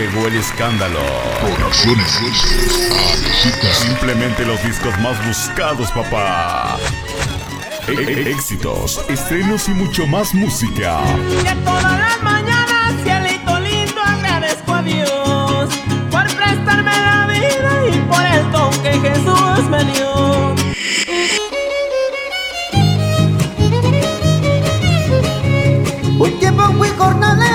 Llegó el escándalo. Simplemente los discos más buscados, papá. E- e- éxitos, estrenos y mucho más música. Que todas las mañanas, cielito lindo, agradezco a Dios por prestarme la vida y por el don que Jesús me dio. Un tiempo fui jornalero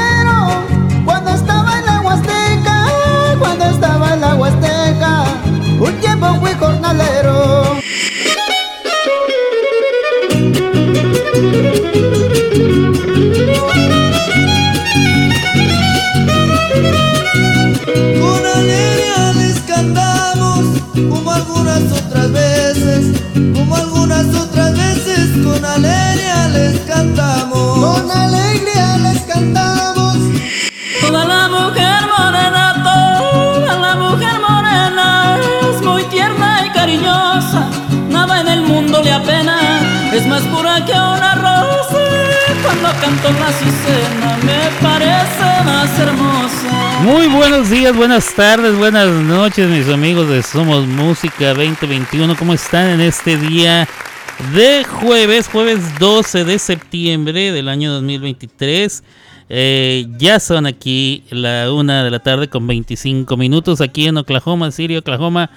les cantamos, como algunas otras veces, como algunas otras veces, con alegría les cantamos. Con alegría les cantamos. Toda la mujer morena, toda la mujer morena es muy tierna y cariñosa. Nada en el mundo le apena, es más pura que una. Cuando canto la azucena me parece más hermosa. Muy buenos días, buenas tardes, buenas noches, mis amigos de Somos Música 2021. ¿Cómo están en este día de jueves, jueves 12 de septiembre del año 2023? Eh, ya son aquí la una de la tarde con 25 minutos aquí en Oklahoma City, Oklahoma.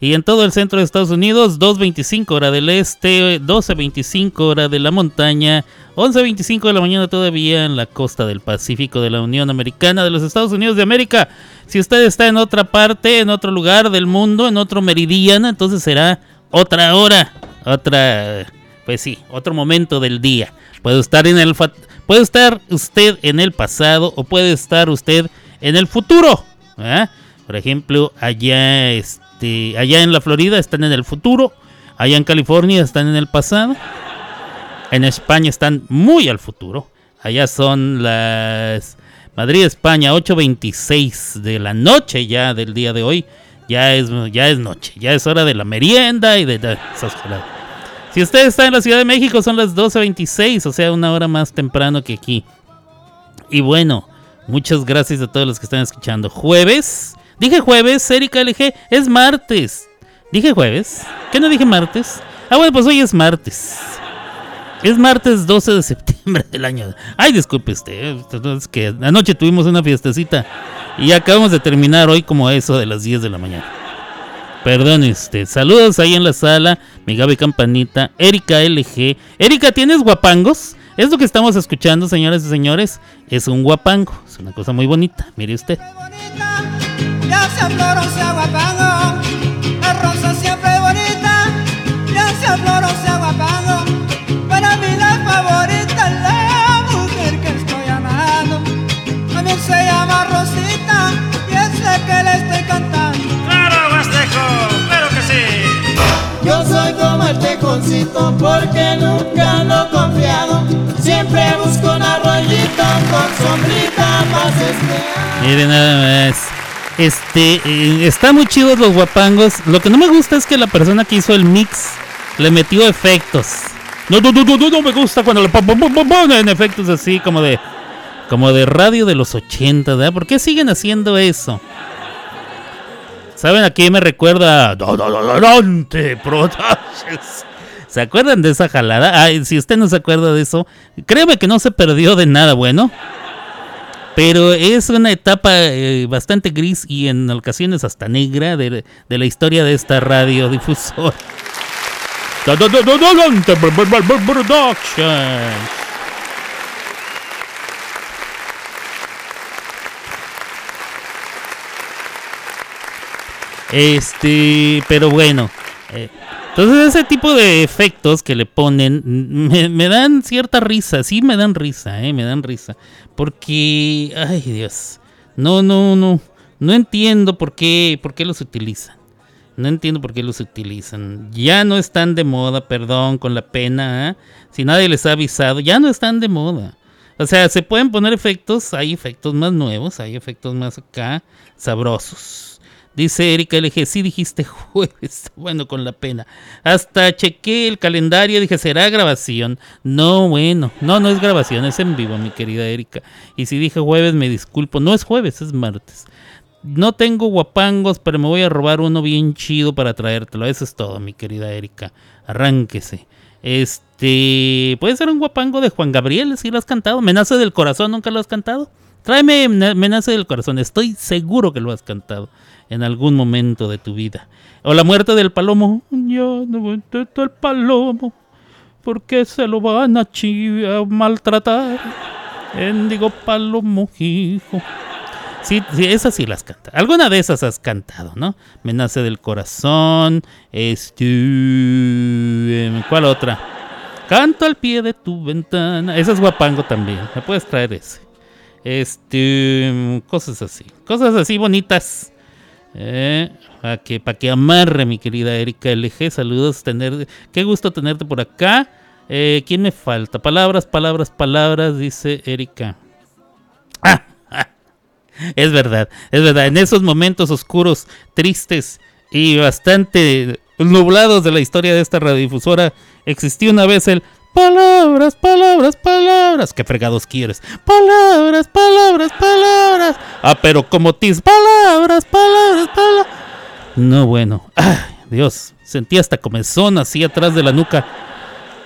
Y en todo el centro de Estados Unidos, 2.25 hora del este, 12.25 hora de la montaña, 11.25 de la mañana todavía en la costa del Pacífico de la Unión Americana de los Estados Unidos de América. Si usted está en otra parte, en otro lugar del mundo, en otro meridiano, entonces será otra hora, otra, pues sí, otro momento del día. Puede estar en el, puede estar usted en el pasado o puede estar usted en el futuro. Por ejemplo, allá, este, allá en la Florida están en el futuro, allá en California están en el pasado, en España están muy al futuro. Allá son las Madrid, España, 8.26 de la noche ya del día de hoy. Ya es, ya es noche, ya es hora de la merienda y de. Si usted está en la Ciudad de México son las 12.26, o sea, una hora más temprano que aquí. Y bueno, muchas gracias a todos los que están escuchando. Jueves, dije jueves, Erika LG, es martes. Dije jueves, ¿qué no dije martes? Ah, bueno, pues hoy es martes. Es martes 12 de septiembre del año. Ay, disculpe usted, es que anoche tuvimos una fiestecita y acabamos de terminar hoy como eso de las 10 de la mañana. Perdón, este, saludos ahí en la sala, mi Gaby Campanita, Erika LG. Erika, ¿tienes guapangos? Es lo que estamos escuchando, señores y señores. Es un guapango, es una cosa muy bonita, mire usted. bonita, porque nunca ando confiado. Siempre busco un arroyito con sombrita más este. Mire nada más. Este, eh, muy chidos los guapangos. Lo que no me gusta es que la persona que hizo el mix le metió efectos. No, no, no, no, no, me gusta cuando le pon- pon- pon- pon- ponen efectos así como de como de radio de los 80, ¿verdad? ¿Por qué siguen haciendo eso? ¿Saben a qué me recuerda? Dante Productions. ¿Se acuerdan de esa jalada? Si usted no se acuerda de eso, créeme que no se perdió de nada bueno. Pero es una etapa eh, bastante gris y en ocasiones hasta negra de, de la historia de esta radiodifusora. Este, pero bueno. Entonces ese tipo de efectos que le ponen mm, me, me dan cierta risa, sí me dan risa, eh, me dan risa. Porque, ay Dios, no, no, no, no entiendo por qué, por qué los utilizan. No entiendo por qué los utilizan. Ya no están de moda, perdón, con la pena. ¿eh? Si nadie les ha avisado, ya no están de moda. O sea, se pueden poner efectos, hay efectos más nuevos, hay efectos más acá, sabrosos. Dice Erika LG, sí dijiste jueves. Bueno, con la pena. Hasta chequé el calendario, dije, ¿será grabación? No, bueno, no, no es grabación, es en vivo, mi querida Erika. Y si dije jueves, me disculpo. No es jueves, es martes. No tengo guapangos, pero me voy a robar uno bien chido para traértelo. Eso es todo, mi querida Erika. Arránquese. Este, puede ser un guapango de Juan Gabriel, si lo has cantado. Menace del corazón, ¿nunca lo has cantado? Tráeme Menace del corazón, estoy seguro que lo has cantado en algún momento de tu vida. O la muerte del palomo. Yo no entiendo el palomo. ¿Por qué se lo van a, a maltratar? Digo palomo, hijo. Sí, sí, esas sí las canta. Alguna de esas has cantado, ¿no? Me nace del corazón. ¿Cuál otra? Canto al pie de tu ventana. Esa es guapango también. Me puedes traer ese. Este. Cosas así. Cosas así bonitas. Eh, para que, para que amarre, mi querida Erika LG. Saludos. Tener, qué gusto tenerte por acá. Eh, ¿Quién me falta? Palabras, palabras, palabras, dice Erika. Es verdad, es verdad. En esos momentos oscuros, tristes y bastante nublados de la historia de esta radiodifusora, existió una vez el palabras, palabras, palabras. ¿Qué fregados quieres? Palabras, palabras, palabras. Ah, pero como tis, palabras, palabras, palabras. No, bueno. Ay, Dios, sentí hasta comezón así atrás de la nuca.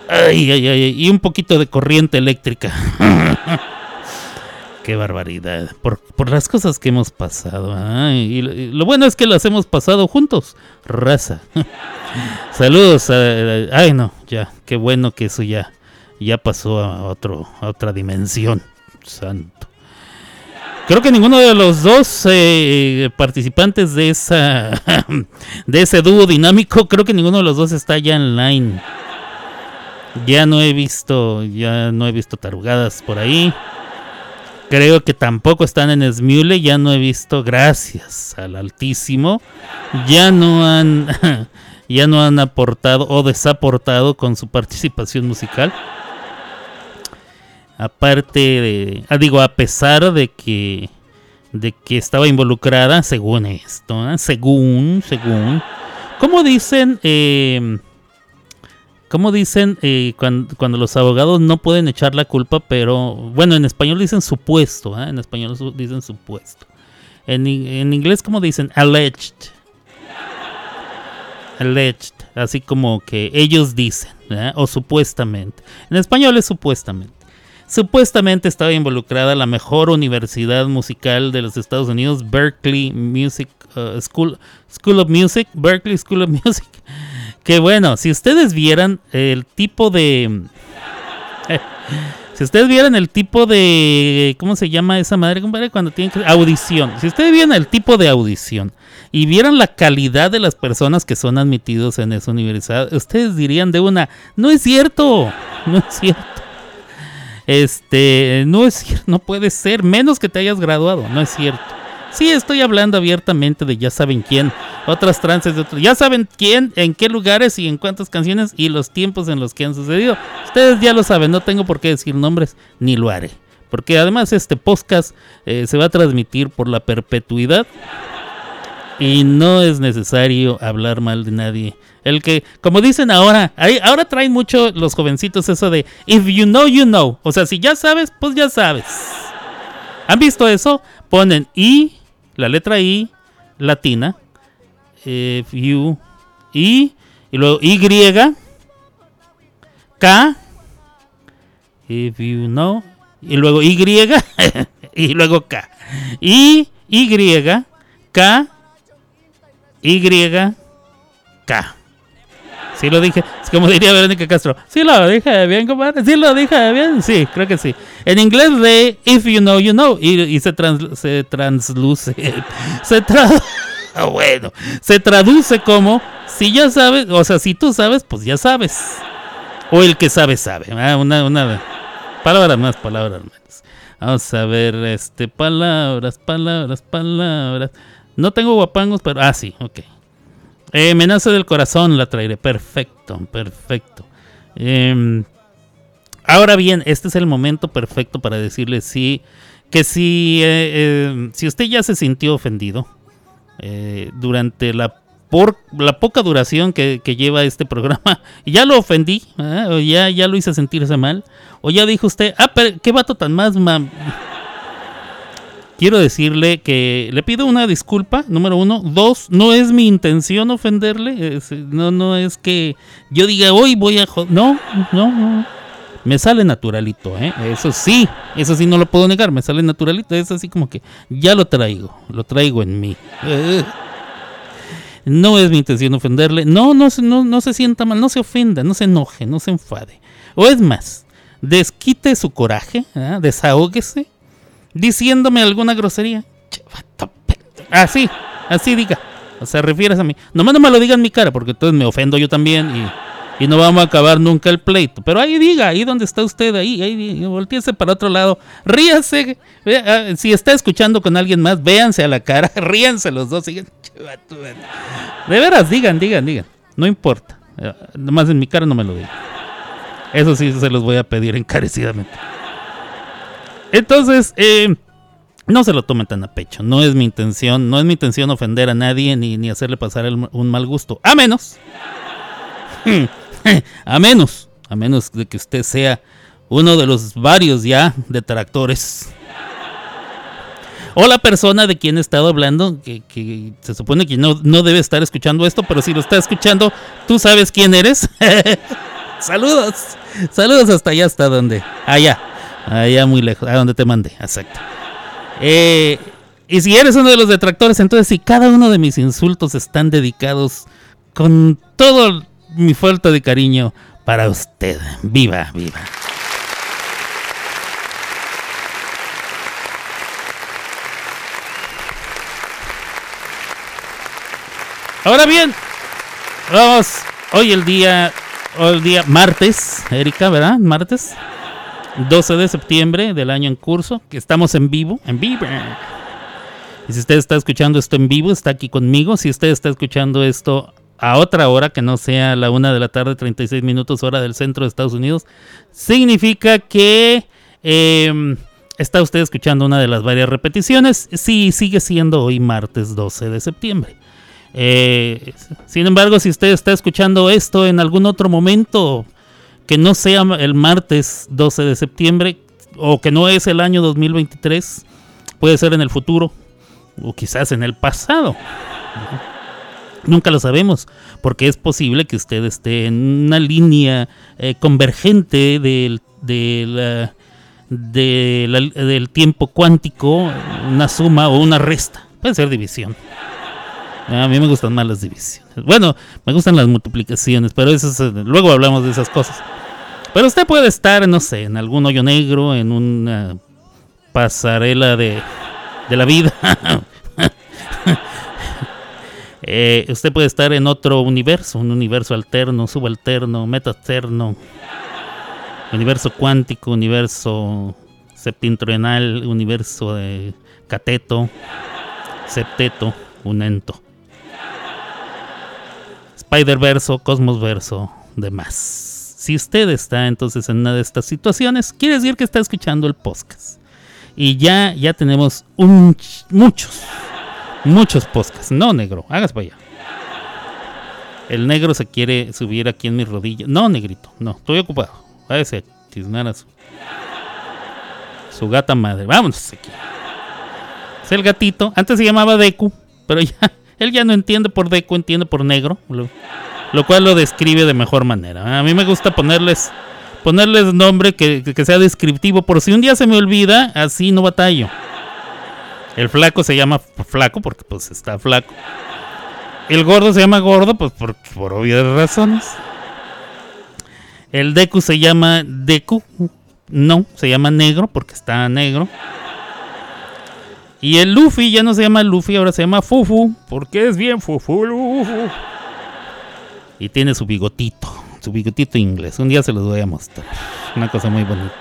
Ay, ay, ay, y un poquito de corriente eléctrica. qué barbaridad. Por, las cosas que hemos pasado. y, lo, bueno es que las hemos pasado juntos. Raza. Saludos. ay, no, ya. Qué bueno que eso ya, ya pasó a, otro, a otra dimensión. Santo. Creo que ninguno de los dos eh, participantes de esa de ese dúo dinámico, creo que ninguno de los dos está ya online. Ya no he visto, ya no he visto tarugadas por ahí. Creo que tampoco están en Smule, ya no he visto, gracias al Altísimo, ya no han, ya no han aportado o desaportado con su participación musical. Aparte de, ah, digo, a pesar de que, de que estaba involucrada, según esto, ¿eh? según, según, como dicen, eh, ¿Cómo dicen eh, cuando, los abogados no pueden echar la culpa, pero bueno, en español dicen supuesto, ¿eh? en español dicen supuesto. En, inglés, ¿cómo dicen? Alleged. Alleged, así como que ellos dicen, ¿eh? o supuestamente. En español es supuestamente. Supuestamente estaba involucrada la mejor universidad musical de los Estados Unidos, Berkeley Music uh, School, School of Music, Berkeley School of Music que bueno, si ustedes vieran el tipo de... si ustedes vieran el tipo de... ¿Cómo se llama esa madre, compadre? Cuando tienen que... Audición. Si ustedes vieran el tipo de audición y vieran la calidad de las personas que son admitidos en esa universidad, ustedes dirían de una, no es cierto, no es cierto. Este, no es cierto, no puede ser, menos que te hayas graduado, no es cierto. Sí, estoy hablando abiertamente de ya saben quién, otras trances de otros. Ya saben quién, en qué lugares y en cuántas canciones y los tiempos en los que han sucedido. Ustedes ya lo saben, no tengo por qué decir nombres ni lo haré. Porque además este podcast eh, se va a transmitir por la perpetuidad y no es necesario hablar mal de nadie. El que, como dicen ahora, ahora traen mucho los jovencitos eso de if you know, you know. O sea, si ya sabes, pues ya sabes. ¿Han visto eso? Ponen I la letra I latina, if you, I, y luego Y, K, if you know, y luego Y, y luego K. I, Y, K, Y, K. Sí lo dije, como diría Verónica Castro. Sí lo dije bien, compadre. Sí lo dije bien. Sí, creo que sí. En inglés de If You Know, You Know. Y, se, se transluce. Se traduce. bueno, se traduce como si ya sabes, o sea, si tú sabes, pues ya sabes. O el que sabe, sabe. Ah, una, una palabras más, palabras menos. Vamos a ver, este, palabras, palabras, palabras. No tengo guapangos, pero. Ah, sí, ok. Eh, Menace del corazón la traeré. Perfecto, perfecto. Em, ahora bien, este es el momento perfecto para decirle sí. Que si, eh, em, si usted ya se sintió ofendido, eh, durante la, por, la poca duración que, lleva este programa. Ya lo ofendí, ¿eh? o ya, ya lo hice sentirse mal. O ya dijo usted, ah, pero qué vato tan más, mam. Quiero decirle que le pido una disculpa, número uno. Dos, no es mi intención ofenderle. no, no es que yo diga, hoy voy a... jo-". No, no, no. Me sale naturalito, ¿eh? Eso sí, eso sí no lo puedo negar, me sale naturalito. Es así como que ya lo traigo, lo traigo en mí. Eh. No es mi intención ofenderle. No, no, no, no se sienta mal, no se ofenda, no se enoje, no se enfade. O es más, desquite su coraje, desahóguese, diciéndome alguna grosería. Así, así diga. O sea, refieres a mí. Nomás no me lo diga en mi cara, porque entonces me ofendo yo también y, no vamos a acabar nunca el pleito. Pero ahí diga, ahí donde está usted, ahí, ahí, volteese para otro lado. Ríase. Ah, Si está escuchando con alguien más, véanse a la cara, ríanse los dos. De veras, digan, digan, digan. No importa. Eh, Nomás en mi cara no me lo digan. Eso sí se los voy a pedir encarecidamente. Entonces, eh, no se lo tomen tan a pecho. No es mi intención. No es mi intención ofender a nadie ni, hacerle pasar un mal gusto. A menos. a menos. A menos de que usted sea uno de los varios ya detractores. O la persona de quien he estado hablando, que, que se supone que no, no debe estar escuchando esto, pero si lo está escuchando, tú sabes quién eres. Saludos. Saludos hasta allá, hasta donde. Allá. Allá muy lejos. A donde te mandé. Exacto. Eh, y si eres uno de los detractores, entonces si cada uno de mis insultos están dedicados con todo mi falta de cariño para usted. Viva, viva. Ahora bien, vamos. Hoy el día, hoy el día martes, Erika, ¿verdad? Martes. 12 de septiembre del año en curso, que estamos en vivo, en vivo. Y si usted está escuchando esto en vivo, está aquí conmigo. Si usted está escuchando esto a otra hora, que no sea la una de la tarde, 36 minutos hora del centro de Estados Unidos, significa que eh, está usted escuchando una de las varias repeticiones. Sí, sigue siendo hoy martes 12 de septiembre. Eh, sin embargo, si usted está escuchando esto en algún otro momento que no sea el martes 12 de septiembre o que no es el año 2023, puede ser en el futuro o quizás en el pasado. Nunca lo sabemos, porque es posible que usted esté en una línea eh, convergente del, del, eh, de la- del tiempo cuántico, una suma o una resta. Puede ser división. A mí me gustan más las divisiones. Bueno, me gustan las multiplicaciones, pero eso es, eh, luego hablamos de esas cosas. Pero usted puede estar, no sé, en algún hoyo negro, en una pasarela de, de la vida. Eh, usted puede estar en otro universo, un universo alterno, subalterno, metaterno, universo cuántico, universo septentrional, universo de cateto, septeto, unento. Spider-Verso, Cosmos-Verso, demás. Si usted está entonces en una de estas situaciones, quiere decir que está escuchando el podcast. Y ya, ya tenemos muchos, muchos podcasts. No, negro, hagas para allá. El negro se quiere subir aquí en mi rodilla. No, negrito, no, estoy ocupado. Váyase a chismear a su, su gata madre. Vámonos aquí. Es el gatito. Antes se llamaba Deku, pero ya él ya no entiende por Deku, entiende por negro, lo, lo cual lo describe de mejor manera. A mí me gusta ponerles ponerles nombre que, que sea descriptivo, por si un día se me olvida, así no batallo. El flaco se llama flaco porque pues está flaco. El gordo se llama gordo pues por, por obvias razones. El Deku se llama Deku. No, se llama negro porque está negro. Y el Luffy ya no se llama Luffy, ahora se llama Fufu, porque es bien Fufu Lufu. Y tiene su bigotito, su bigotito inglés. Un día se los voy a mostrar. Una cosa muy bonita.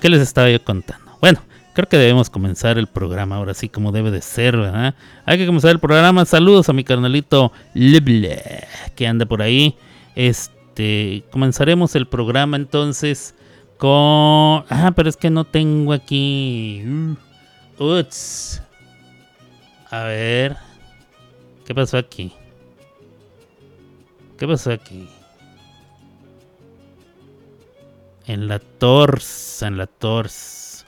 ¿Qué les estaba yo contando? Bueno, creo que debemos comenzar el programa ahora sí como debe de ser, ¿verdad? Hay que comenzar el programa. Saludos a mi carnalito Leble, que anda por ahí. Este, comenzaremos el programa entonces con... Ah, pero es que no tengo aquí... Uts. A ver. ¿Qué pasó aquí? ¿Qué pasó aquí? En la torsa, en la torsa.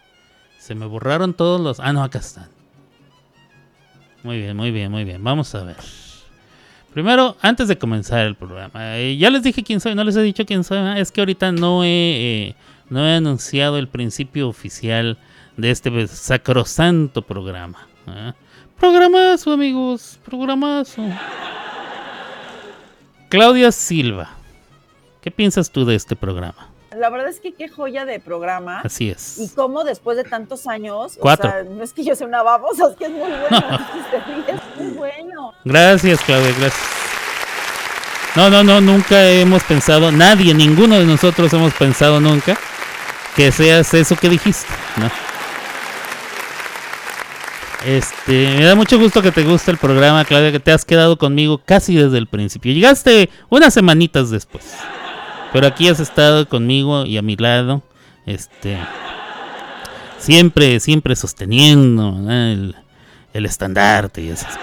Se me borraron todos los... Ah, no, acá están. Muy bien, muy bien, muy bien. Vamos a ver. Primero, antes de comenzar el programa, eh, ya les dije quién soy, no les he dicho quién soy. Es que ahorita no he, eh, no he anunciado el principio oficial de este sacrosanto programa. ¿eh? Programazo, amigos, programazo. Claudia Silva, ¿qué piensas tú de este programa? La verdad es que qué joya de programa. Así es. Y cómo después de tantos años, Cuatro. o sea, no es que yo sea una babosa, es que es muy bueno. es muy bueno. Gracias, Claudia, gracias. No, no, no, nunca hemos pensado, nadie, ninguno de nosotros hemos pensado nunca que seas eso que dijiste, ¿no? Este, me da mucho gusto que te guste el programa, Claudia, que te has quedado conmigo casi desde el principio. Llegaste unas semanitas después. Pero aquí has estado conmigo y a mi lado. Este. Siempre, siempre sosteniendo el, estandarte y esas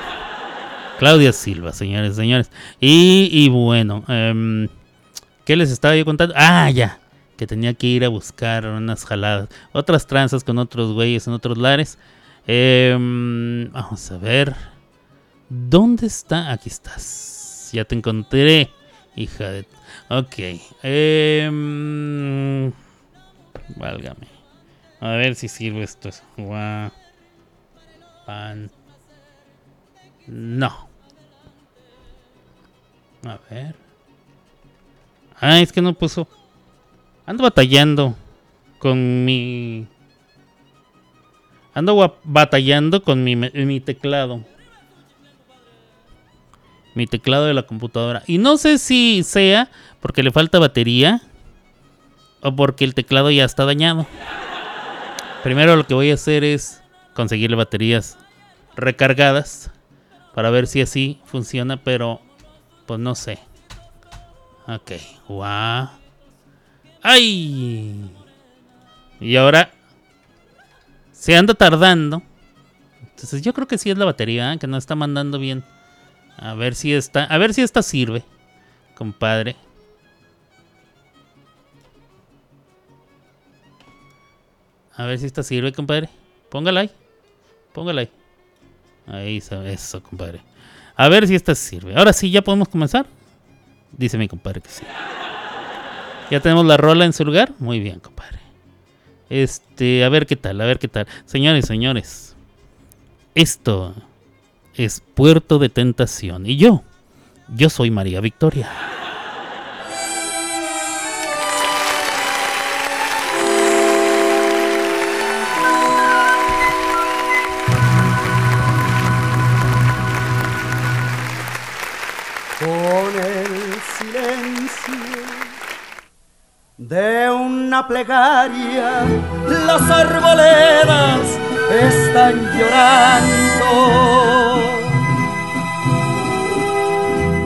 Claudia Silva, señores, señores. Y, y bueno, em, ¿qué les estaba yo contando? Ah, ya. Que tenía que ir a buscar unas jaladas. Otras tranzas con otros güeyes en otros lares. Em, vamos a ver. ¿Dónde está? Aquí estás. Ya te encontré. Hija de... Ok. em, válgame. A ver si sirve esto. Pan. No. A ver. Ah, es que no puso. Ando batallando con mi. Ando batallando con mi, teclado. Mi teclado de la computadora. Y no sé si sea porque le falta batería o porque el teclado ya está dañado. Primero lo que voy a hacer es conseguirle baterías recargadas para ver si así funciona, pero pues no sé. Ok, guau. ¡Ay! Y ahora se anda tardando. Entonces yo creo que sí es la batería, ¿eh? que no está mandando bien. A ver si esta, a ver si esta sirve, compadre. A ver si esta sirve, compadre. Póngala ahí. Póngala ahí. Ahí, sabe eso, compadre. A ver si esta sirve. Ahora sí, ya podemos comenzar. Dice mi compadre que sí. Ya tenemos la rola en su lugar. Muy bien, compadre. Este, a ver qué tal, a ver qué tal. Señores, señores. Esto es Puerto de Tentación. Y yo, yo soy María Victoria. De una plegaria, las arboledas están llorando.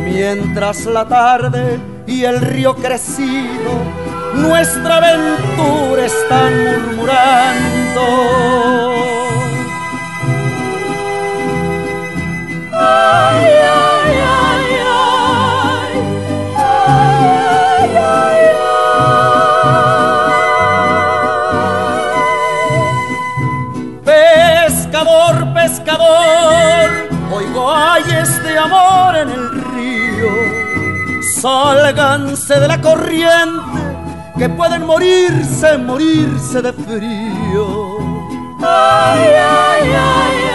Mientras la tarde y el río crecido nuestra aventura están murmurando. Ay, ay, amor en el río. Sálganse de la corriente, que pueden morirse, morirse de frío. Ay, ay, ay.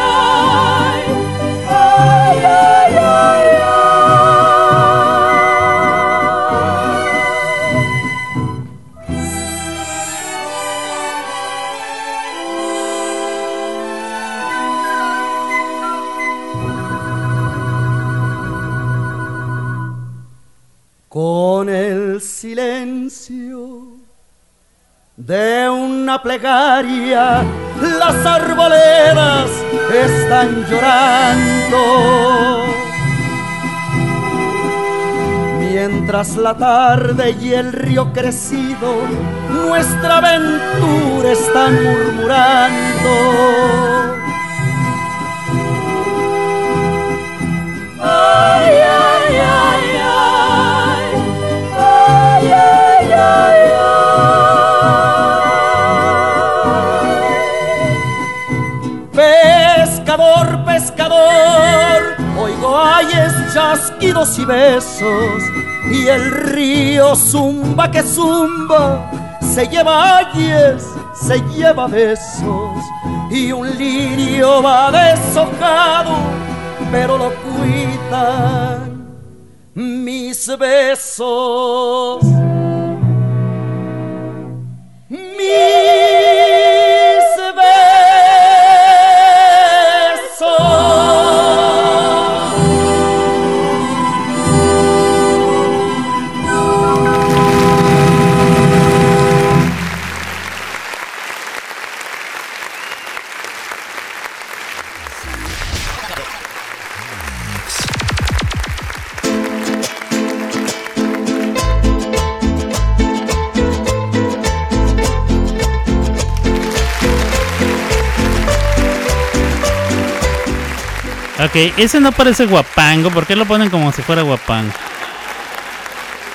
Plegaria, las arboledas están llorando. Mientras la tarde y el río crecido nuestra aventura están murmurando. es chasquidos y besos y el río zumba que zumba se lleva ayes, se lleva besos y un lirio va deshojado, pero lo cuidan mis besos. Mis Ok, ese no parece guapango. ¿Por qué lo ponen como si fuera guapango?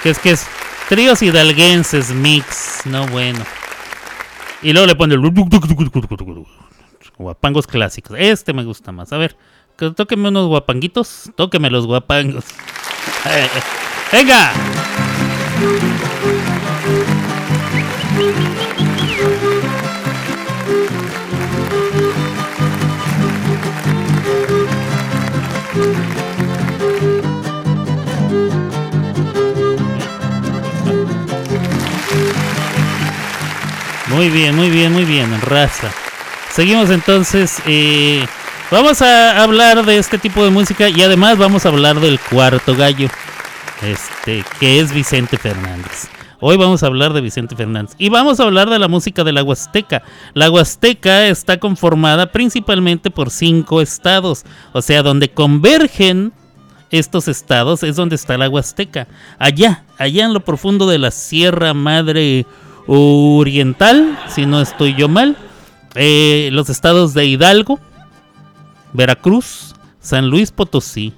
Que es que es tríos hidalguenses mix. No bueno. Y luego le ponen guapangos clásicos. Este me gusta más. A ver, que tóqueme unos guapanguitos. Tóqueme los guapangos. ¡Venga! Muy bien, muy bien, muy bien, raza. Seguimos entonces. eh, vamos a hablar de este tipo de música y además vamos a hablar del cuarto gallo, este, que es Vicente Fernández. Hoy vamos a hablar de Vicente Fernández y vamos a hablar de la música de la Huasteca. La Huasteca está conformada principalmente por cinco estados, o sea, donde convergen estos estados es donde está la Huasteca. Allá, allá en lo profundo de la Sierra Madre Oriental, si no estoy yo mal, los estados de Hidalgo, Veracruz, San Luis Potosí,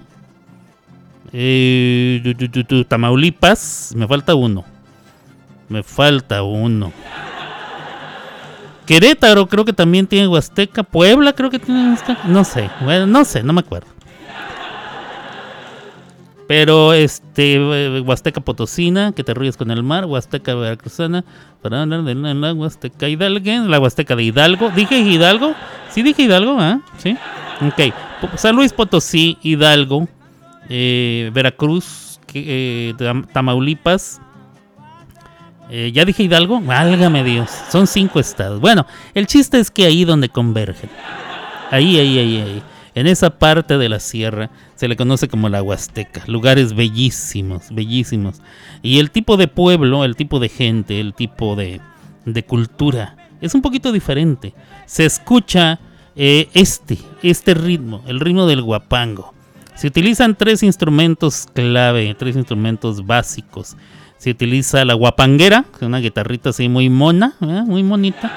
eh, Tamaulipas, me falta uno. Me falta uno. Querétaro creo que también tiene Huasteca. Puebla creo que tiene Huasteca. No sé, no sé, no me acuerdo. Pero este eh, Huasteca Potosina, que te ríes con el mar, Huasteca Veracruzana, para hablar de la, Huasteca Hidalguense, la Huasteca de Hidalgo. ¿Dije Hidalgo? Sí dije Hidalgo, ¿ah? Sí. Ok. San Luis Potosí, Hidalgo, eh, Veracruz, eh, Tam- Tamaulipas. Ya dije Hidalgo, válgame Dios, son cinco estados. Bueno, el chiste es que ahí donde convergen, ahí, ahí, ahí, ahí, en esa parte de la sierra se le conoce como la Huasteca, lugares bellísimos, bellísimos. Y el tipo de pueblo, el tipo de gente, el tipo de, cultura es un poquito diferente. Se escucha eh, este, este ritmo, el ritmo del guapango. Se utilizan tres instrumentos clave, tres instrumentos básicos. Se utiliza la guapanguera, una guitarrita así muy mona, muy bonita.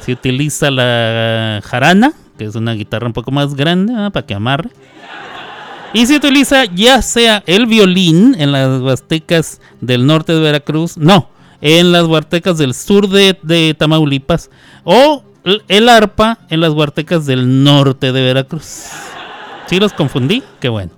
Se utiliza la jarana, que es una guitarra un poco más grande para que amarre. Y se utiliza ya sea el violín en las huastecas del norte de Veracruz, no, en las huastecas del sur de, de Tamaulipas, o el- arpa en las huastecas del norte de Veracruz. ¿Sí los confundí? Qué bueno.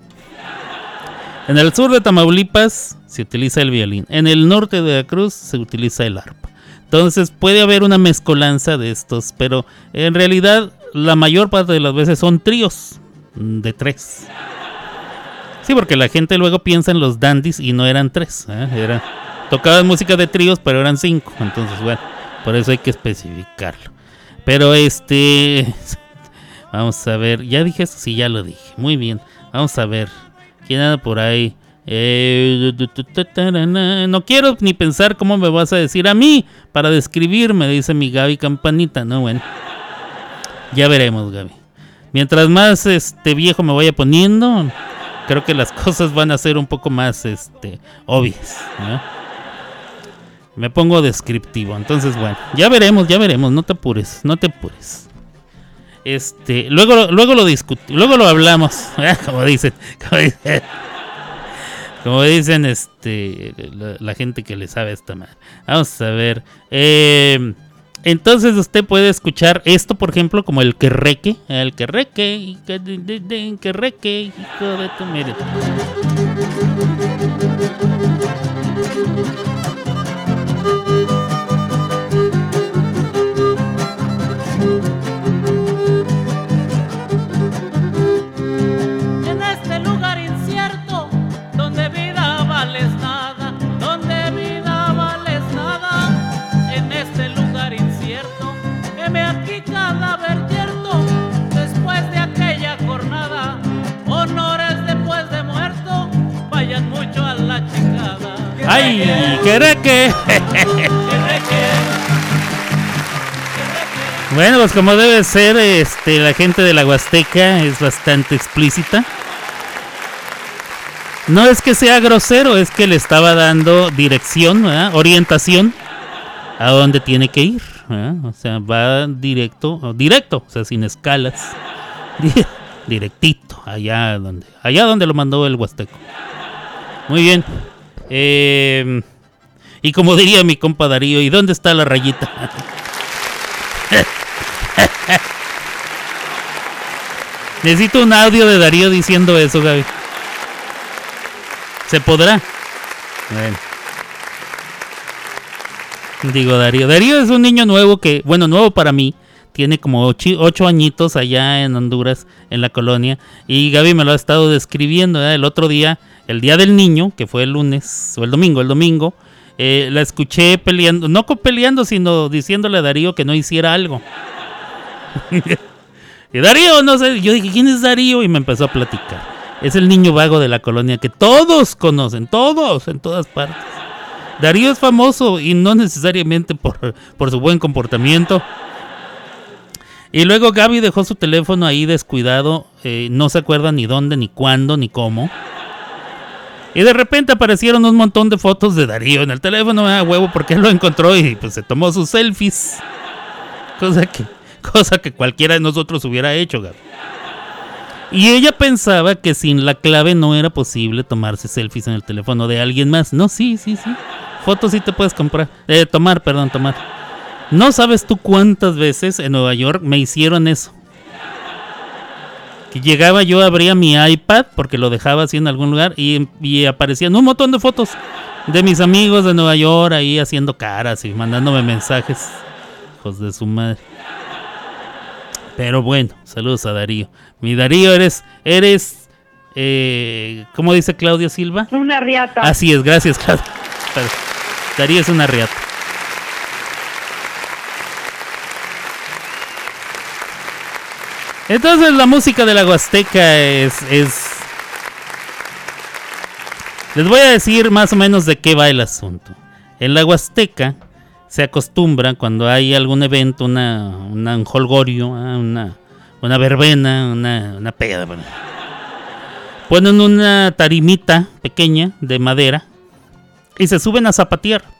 En el sur de Tamaulipas se utiliza el violín. En el norte de Veracruz se utiliza el arpa. Entonces puede haber una mezcolanza de estos, pero en realidad la mayor parte de las veces son tríos de tres. Sí, porque la gente luego piensa en los dandies y no eran tres. ¿eh? Tocaban música de tríos, pero eran cinco. Entonces, bueno, por eso hay que especificarlo. Pero este... Vamos a ver, ya dije eso, sí, ya lo dije. Muy bien, vamos a ver. ¿Quién anda por ahí? Eh, no quiero ni pensar cómo me vas a decir a mí para describirme, dice mi Gaby Campanita. No, bueno. Ya veremos, Gaby. Mientras más este viejo me vaya poniendo, creo que las cosas van a ser un poco más este obvias. Me pongo descriptivo. Entonces, bueno, ya veremos, ya veremos. No te apures, no te apures. Este, luego, luego lo discutimos, luego lo hablamos, como dicen, como dicen, como dicen, este, la, gente que le sabe esta madre. Vamos a ver, eh, Entonces usted puede escuchar esto, por ejemplo, como el querreque. El querreque, querreque, hijo de tu mire. ¡Ay, querreque! Bueno, pues como debe ser, este, la gente de la Huasteca es bastante explícita. No es que sea grosero, es que le estaba dando dirección, orientación a dónde tiene que ir. O sea, va directo, o directo, o sea, sin escalas. Di- Directito, allá donde, allá donde lo mandó el Huasteco. Muy bien. Eh, y como diría mi compa Darío, ¿y dónde está la rayita? Necesito un audio de Darío diciendo eso, Gaby. ¿Se podrá? Bueno. Digo Darío. Darío es un niño nuevo que, bueno, nuevo para mí. Tiene como ocho, ocho añitos allá en Honduras, en la colonia. Y Gaby me lo ha estado describiendo. ¿verdad? El otro día, el día del niño, que fue el lunes, o el domingo, el domingo, eh, la escuché peleando, no peleando, sino diciéndole a Darío que no hiciera algo. y Darío, no sé, yo dije, ¿quién es Darío? Y me empezó a platicar. Es el niño vago de la colonia que todos conocen, todos, en todas partes. Darío es famoso y no necesariamente por, por su buen comportamiento. Y luego Gaby dejó su teléfono ahí descuidado, eh, no se acuerda ni dónde, ni cuándo, ni cómo. Y de repente aparecieron un montón de fotos de Darío en el teléfono, a huevo, porque él lo encontró y pues se tomó sus selfies. Cosa que, cosa que cualquiera de nosotros hubiera hecho, Gaby. Y ella pensaba que sin la clave no era posible tomarse selfies en el teléfono de alguien más. No, sí, sí, sí. Fotos sí te puedes comprar. Eh, tomar, perdón, tomar. No sabes tú cuántas veces en Nueva York me hicieron eso. Que llegaba yo, abría mi iPad porque lo dejaba así en algún lugar y, y aparecían un montón de fotos de mis amigos de Nueva York ahí haciendo caras y mandándome mensajes. Hijos de su madre. Pero bueno, saludos a Darío. Mi Darío, eres, eres, eh, ¿cómo dice Claudia Silva? Una riata. Así es, gracias, Claudia. Darío es una riata. Entonces la música de la Huasteca es, es... Les voy a decir más o menos de qué va el asunto. En la Huasteca se acostumbra cuando hay algún evento, una, un holgorio, ah, una, una verbena, una, una peda. Ponen una tarimita pequeña de madera y se suben a zapatear.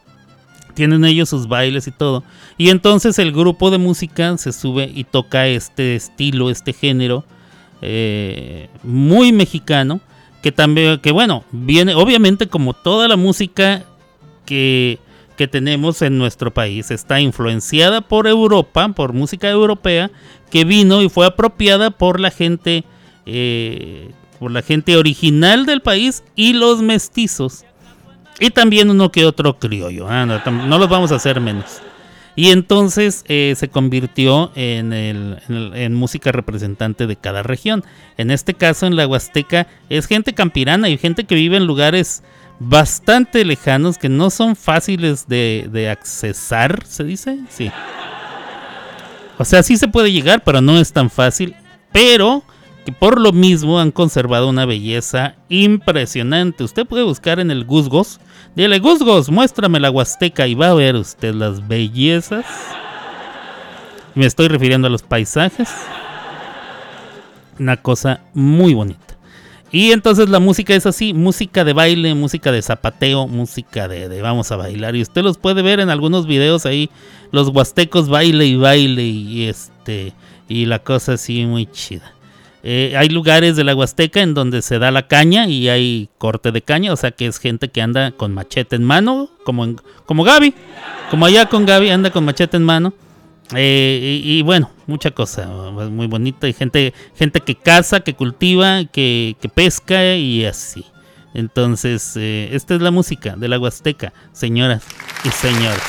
Tienen ellos sus bailes y todo. Y entonces el grupo de música se sube y toca este estilo, este género eh, muy mexicano. Que también, que bueno, viene obviamente como toda la música que, que tenemos en nuestro país. Está influenciada por Europa, por música europea, que vino y fue apropiada por la gente, eh, por la gente original del país y los mestizos. Y también uno que otro criollo. ah, no, no los vamos a hacer menos. Y entonces eh, se convirtió en el- en música representante de cada región. En este caso, en la Huasteca, es gente campirana y gente que vive en lugares bastante lejanos que no son fáciles de, de accesar, ¿se dice? Sí. O sea, sí se puede llegar, pero no es tan fácil. Pero que por lo mismo han conservado una belleza impresionante. Usted puede buscar en el Guzgos. Dile, Guzgos, muéstrame la Huasteca y va a ver usted las bellezas. Me estoy refiriendo a los paisajes. Una cosa muy bonita. Y entonces la música es así, música de baile, música de zapateo, música de, de vamos a bailar. Y usted los puede ver en algunos videos ahí, los huastecos baile y baile y este y la cosa así muy chida. Eh, hay lugares de la Huasteca en donde se da la caña y hay corte de caña, o sea que es gente que anda con machete en mano, como, en- como Gaby, como allá con Gaby anda con machete en mano. Eh, y, bueno, mucha cosa muy bonita. Y gente, gente que caza, que cultiva, que, que pesca y así. Entonces, eh, esta es la música de la Huasteca, señoras y señores.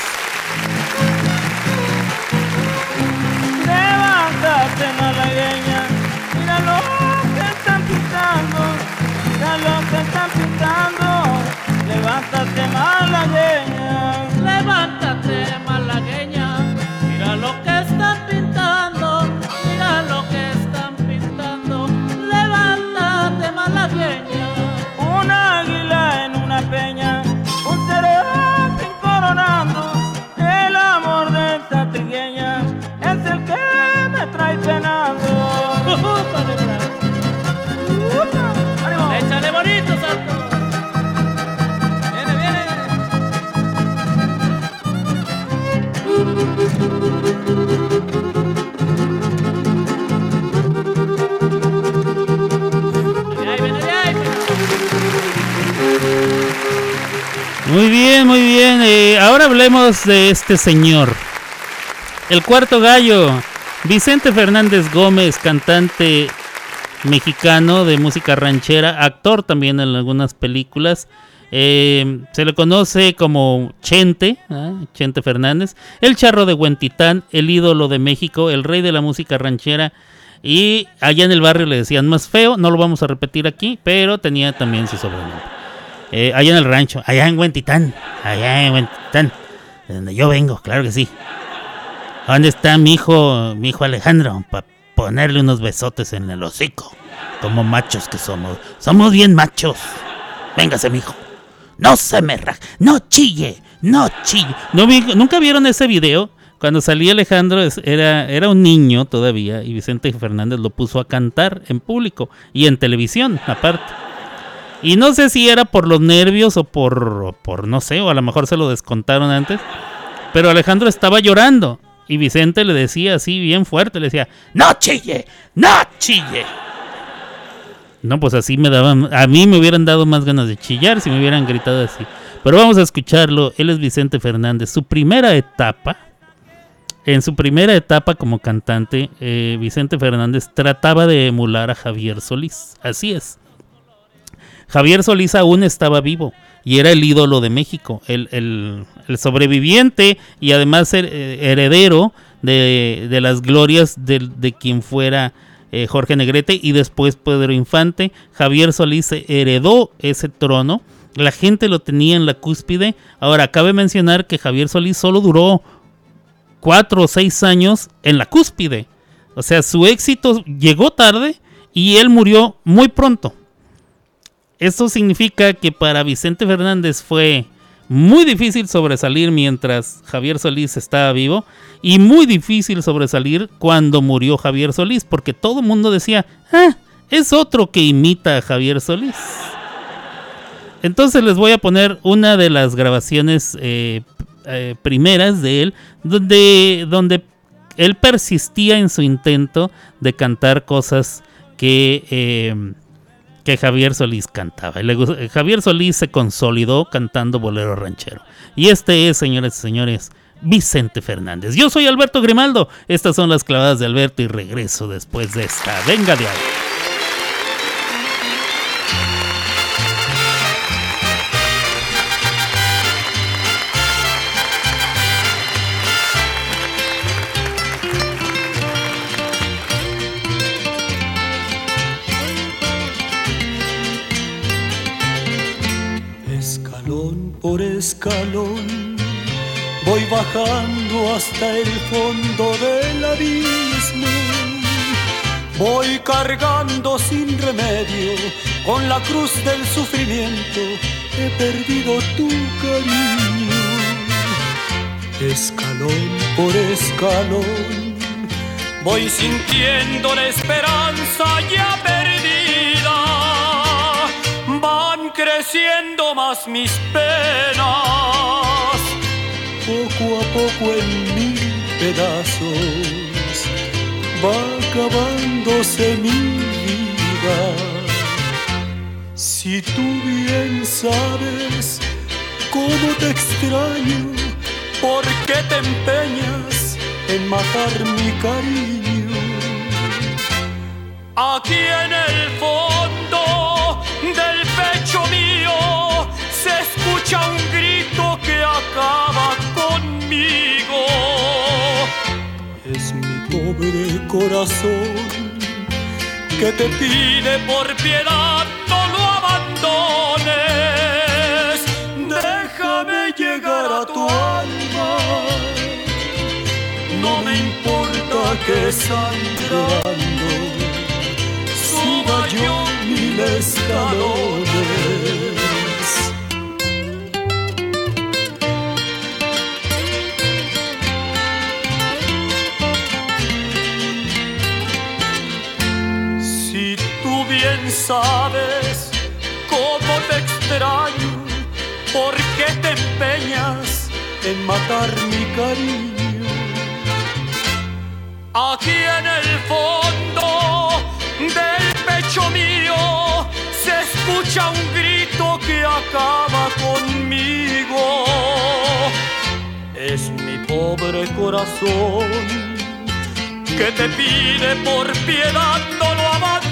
of them all. Muy bien, muy bien. eh, ahora hablemos de este señor. El cuarto gallo, Vicente Fernández Gómez, cantante mexicano de música ranchera, actor también en algunas películas. Eh, se le conoce como Chente, ¿ah? Chente Fernández, el charro de Huentitán, el ídolo de México, el rey de la música ranchera. Y allá en el barrio le decían más feo, no lo vamos a repetir aquí, pero tenía también su sobrenombre. Eh, allá en el rancho, allá en Huentitán, allá en Huentitán, de donde yo vengo, claro que sí. ¿Dónde está mi hijo, mi hijo Alejandro? Para ponerle unos besotes en el hocico. Como machos que somos. Somos bien machos. Véngase, mi hijo. No se me raje. No chille. No chille. ¿No ¿Nunca vieron ese video? Cuando salía Alejandro era, era un niño todavía y Vicente Fernández lo puso a cantar en público y en televisión aparte. Y no sé si era por los nervios o por, por no sé, o a lo mejor se lo descontaron antes. Pero Alejandro estaba llorando. Y Vicente le decía así bien fuerte, le decía, no chille, no chille. No, pues así me daban, a mí me hubieran dado más ganas de chillar si me hubieran gritado así. Pero vamos a escucharlo, él es Vicente Fernández. Su primera etapa, en su primera etapa como cantante, eh, Vicente Fernández trataba de emular a Javier Solís. Así es. Javier Solís aún estaba vivo y era el ídolo de México, el, el- el sobreviviente y además her- eh, heredero de, de las glorias de, de quien fuera eh, Jorge Negrete y después Pedro Infante. Javier Solís heredó ese trono, la gente lo tenía en la cúspide. Ahora, cabe mencionar que Javier Solís solo duró cuatro o seis años en la cúspide. O sea, su éxito llegó tarde y él murió muy pronto. Esto significa que para Vicente Fernández fue muy difícil sobresalir mientras Javier Solís estaba vivo y muy difícil sobresalir cuando murió Javier Solís porque todo el mundo decía, ah, es otro que imita a Javier Solís. Entonces les voy a poner una de las grabaciones eh, eh, primeras de él donde, donde él persistía en su intento de cantar cosas que... eh, que Javier Solís cantaba. Eh, Javier Solís se consolidó cantando bolero ranchero. Y este es, señores y señores, Vicente Fernández. Yo soy Alberto Grimaldo. Estas son las clavadas de Alberto y regreso después de esta. Venga de ahí. Por escalón voy bajando hasta el fondo del abismo. Voy cargando sin remedio con la cruz del sufrimiento. He perdido tu cariño. Escalón por escalón voy sintiendo la esperanza ya creciendo más mis penas, poco a poco en mil pedazos va acabándose mi vida. Si tú bien sabes cómo te extraño, por qué te empeñas en matar mi cariño. Aquí en el fondo escucha un grito que acaba conmigo. Es mi pobre corazón que te pide por piedad no lo abandones. Déjame llegar a tu alma. No me importa que sangrando suba yo mil escalones. Sabes cómo te extraño, ¿por qué te empeñas en matar mi cariño? Aquí en el fondo del pecho mío se escucha un grito que acaba conmigo. Es mi pobre corazón que te pide por piedad no lo abandones.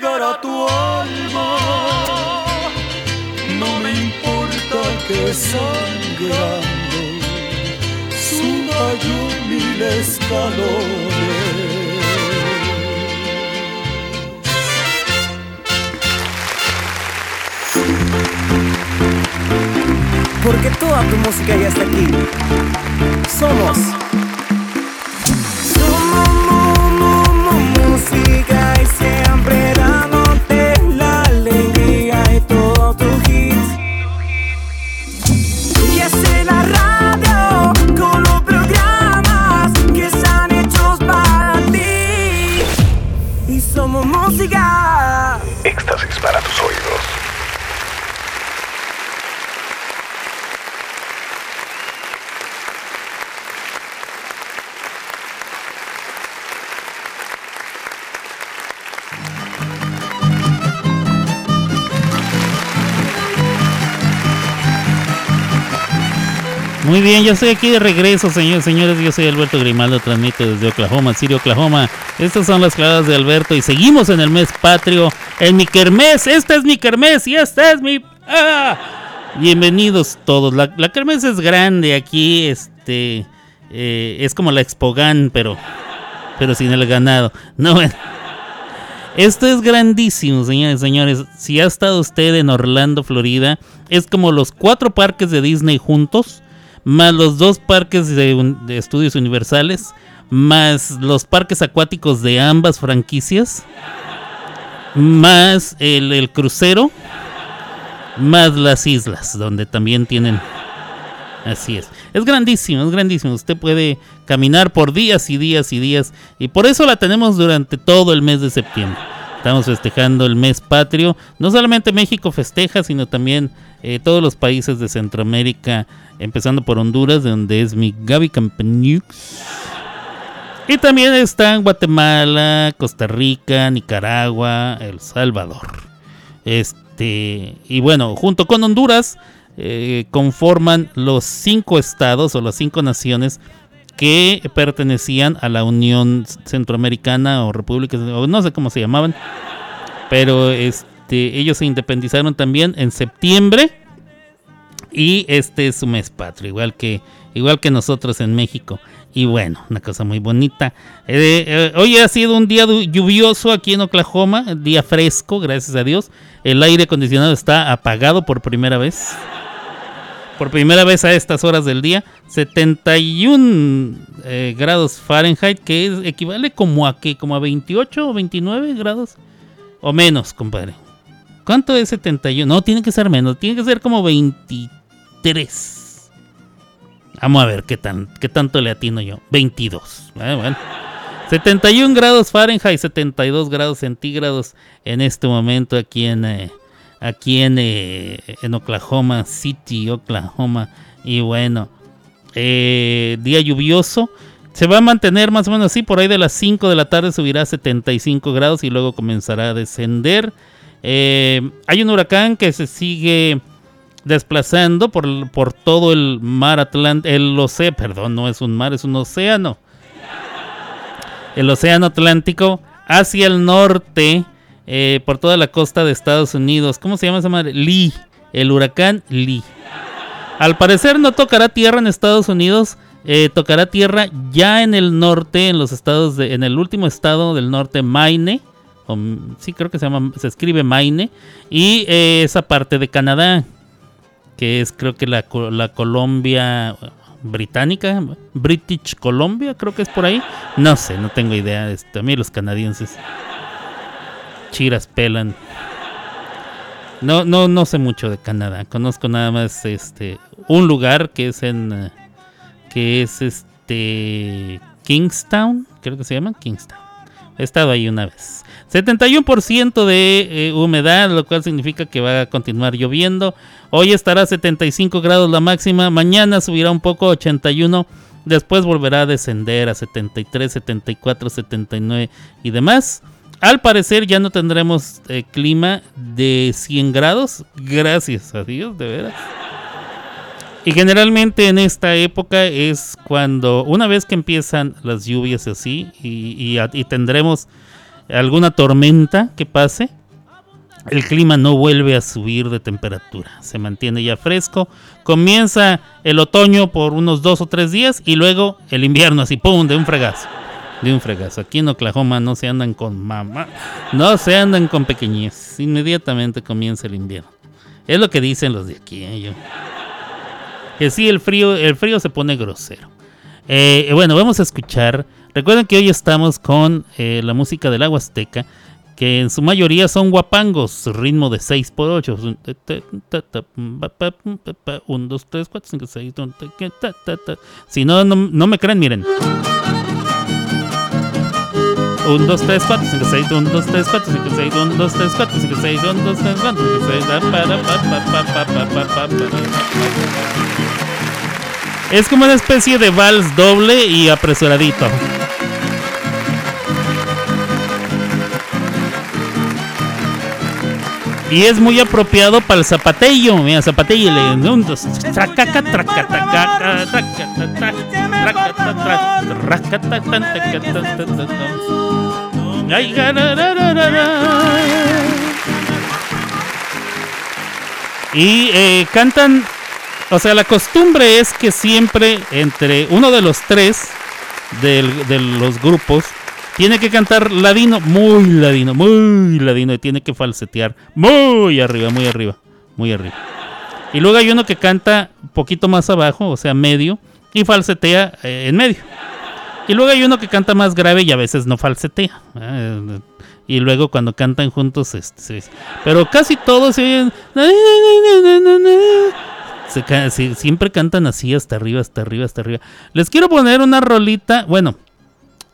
Llegar a tu alma. No me importa que sangrando suba yo mil escalones. Porque toda tu música ya está aquí. Somos. Somos Muy bien, yo estoy aquí de regreso, señores señores. Yo soy Alberto Grimaldo, transmito desde Oklahoma, City, Oklahoma. Estas son las claves de Alberto y seguimos en el mes patrio, en mi kermés. Esta es mi kermés y esta es mi. ¡Ah! Bienvenidos todos. La, la kermés es grande aquí, este. eh, es como la Expogan, pero. Pero sin el ganado. No. Esto es grandísimo, señores señores. Si ha estado usted en Orlando, Florida, es como los cuatro parques de Disney juntos, más los dos parques de, estudios universales, más los parques acuáticos de ambas franquicias, más el, el crucero, más las islas, donde también tienen... Así es. Es grandísimo, es grandísimo. Usted puede caminar por días y días y días. Y por eso la tenemos durante todo el mes de septiembre. Estamos festejando el mes patrio. No solamente México festeja, sino también eh, todos los países de Centroamérica, empezando por Honduras, de donde es mi Gaby Campanux. Y también están Guatemala, Costa Rica, Nicaragua, El Salvador. Este, y bueno, junto con Honduras eh, conforman los cinco estados o las cinco naciones que pertenecían a la Unión Centroamericana o República, o no sé cómo se llamaban, pero este, ellos se independizaron también en septiembre y este es su mes patrio, igual que, igual que nosotros en México. Y bueno, una cosa muy bonita. Eh, eh, hoy ha sido un día lluvioso aquí en Oklahoma, día fresco, gracias a Dios. El aire acondicionado está apagado por primera vez. Por primera vez a estas horas del día, 71 eh, grados Fahrenheit, que es- equivale como a qué, como a 28 o 29 grados o menos, compadre. ¿Cuánto es 71? No, tiene que ser menos, tiene que ser como 23. Vamos a ver qué, tan, qué tanto le atino yo. 22. Bueno, bueno. 71 grados Fahrenheit, 72 grados centígrados en este momento aquí en, eh, aquí en, eh, en Oklahoma City, Oklahoma. Y bueno, eh, día lluvioso. Se va a mantener más o menos así, por ahí de las 5 de la tarde subirá a 75 grados y luego comenzará a descender. Eh, hay un huracán que se sigue desplazando por, por todo el mar Atlántico, el océano, perdón, no es un mar, es un océano. El océano Atlántico hacia el norte, eh, por toda la costa de Estados Unidos. ¿Cómo se llama esa madre? Lee, el huracán Lee. Al parecer no tocará tierra en Estados Unidos, eh, tocará tierra ya en el norte, en los estados de, en el último estado del norte, Maine. O, sí, creo que se llama, se escribe Maine. Y eh, esa parte de Canadá, que es creo que la, Colombia británica, British Columbia, creo que es por ahí. No sé, no tengo idea. Este, a mí los canadienses chiras pelan. No, no, no sé mucho de Canadá. Conozco nada más este un lugar que es en eh, que es este Kingstown, creo que se llama Kingstown. He estado ahí una vez. 71% de eh, humedad, lo cual significa que va a continuar lloviendo. Hoy estará a 75 grados la máxima, mañana subirá un poco a 81, después volverá a descender a 73, 74, 79 y demás. Al parecer ya no tendremos eh, clima de 100 grados, gracias a Dios, de veras. Y generalmente en esta época es cuando, una vez que empiezan las lluvias así y, y tendremos alguna tormenta que pase, el clima no vuelve a subir de temperatura, se mantiene ya fresco, comienza el otoño por unos dos o tres días y luego el invierno así, ¡pum!, de un fregazo, de un fregazo. Aquí en Oklahoma no se andan con mamá, no se andan con pequeñez, inmediatamente comienza el invierno. Es lo que dicen los de aquí, ¿eh? que sí, el frío, el frío se pone grosero. Eh, bueno, vamos a escuchar. Recuerden que hoy estamos con eh, la música del agua azteca, que en su mayoría son guapangos, ritmo de 6 por 8 1, 2, 3, 4, 5, 6. Si no, no, me creen, miren. 1, 2, 3, 4, 5, 6, 1, 2, 3, 4, 5, 6, 1, 2, 3, 4, 5, 6, 1, 2, 3, 4, 5, 6, Es como una especie de vals doble y apresuradito. Y es muy apropiado para el zapatillo. Mira, zapatillo. Un, y eh, cantan, o sea, la costumbre es que siempre entre uno de los tres de los grupos tiene que cantar ladino, muy ladino, muy ladino, y tiene que falsetear muy arriba, muy arriba, muy arriba. Y luego hay uno que canta un poquito más abajo, o sea, medio, y falsetea eh, en medio. Y luego hay uno que canta más grave y a veces no falsetea. ¿eh? y luego cuando cantan juntos, este, pero casi todos se, se, siempre cantan así hasta arriba, hasta arriba, hasta arriba. Les quiero poner una rolita, bueno,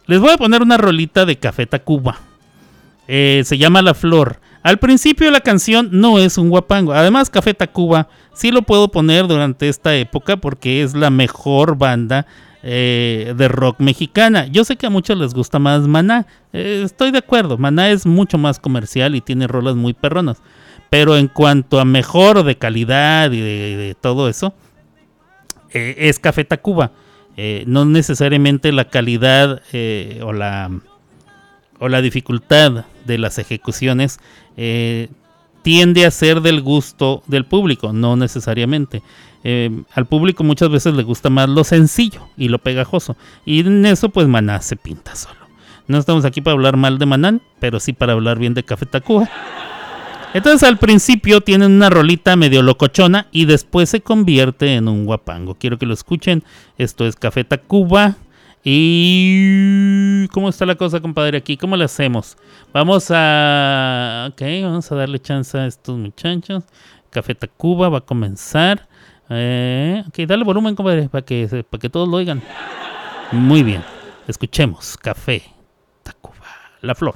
les voy a poner una rolita de Café Tacuba. Eh, se llama La Flor. Al principio la canción no es un guapango. Además, Café Tacuba sí lo puedo poner durante esta época porque es la mejor banda eh, de rock mexicana. Yo sé que a muchos les gusta más Maná. Eh, estoy de acuerdo. Maná es mucho más comercial y tiene rolas muy perronas. Pero en cuanto a mejor de calidad y de, todo eso, eh, es Café Tacuba. no necesariamente la calidad o la o la dificultad de las ejecuciones tiende a ser del gusto del público, no necesariamente. Eh, al público muchas veces le gusta más lo sencillo y lo pegajoso. Y en eso pues Maná se pinta solo. No estamos aquí para hablar mal de Manán, pero sí para hablar bien de Café Tacuba. Entonces al principio tienen una rolita medio locochona y después se convierte en un guapango. Quiero que lo escuchen. Esto es Café Tacuba. Y ¿cómo está la cosa, compadre? Aquí, ¿cómo le hacemos? Vamos a, ok, vamos a darle chance a estos muchachos. Café Tacuba va a comenzar. Eh, ok, dale volumen, compadre, para que, para que todos lo oigan. Muy bien. Escuchemos. Café, Tacuba, la flor.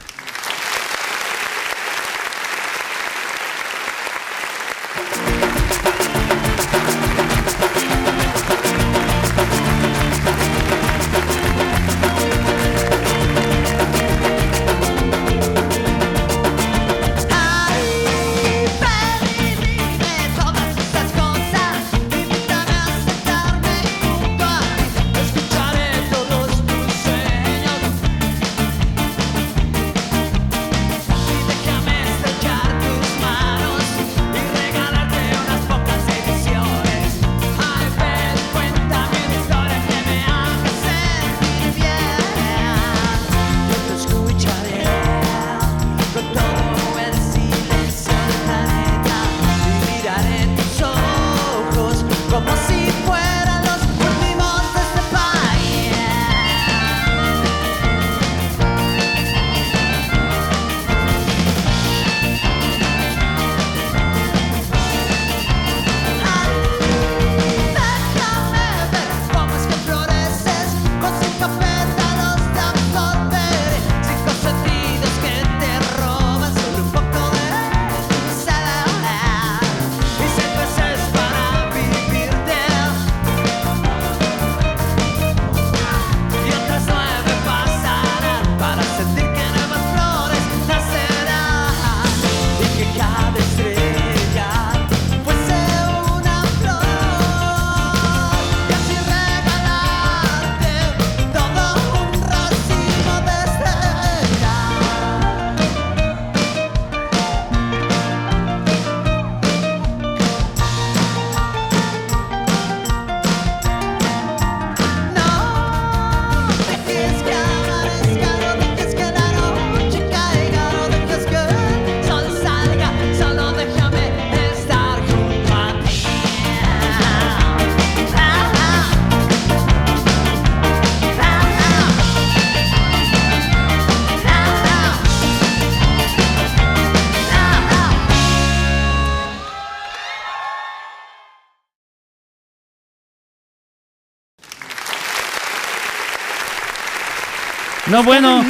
No, bueno,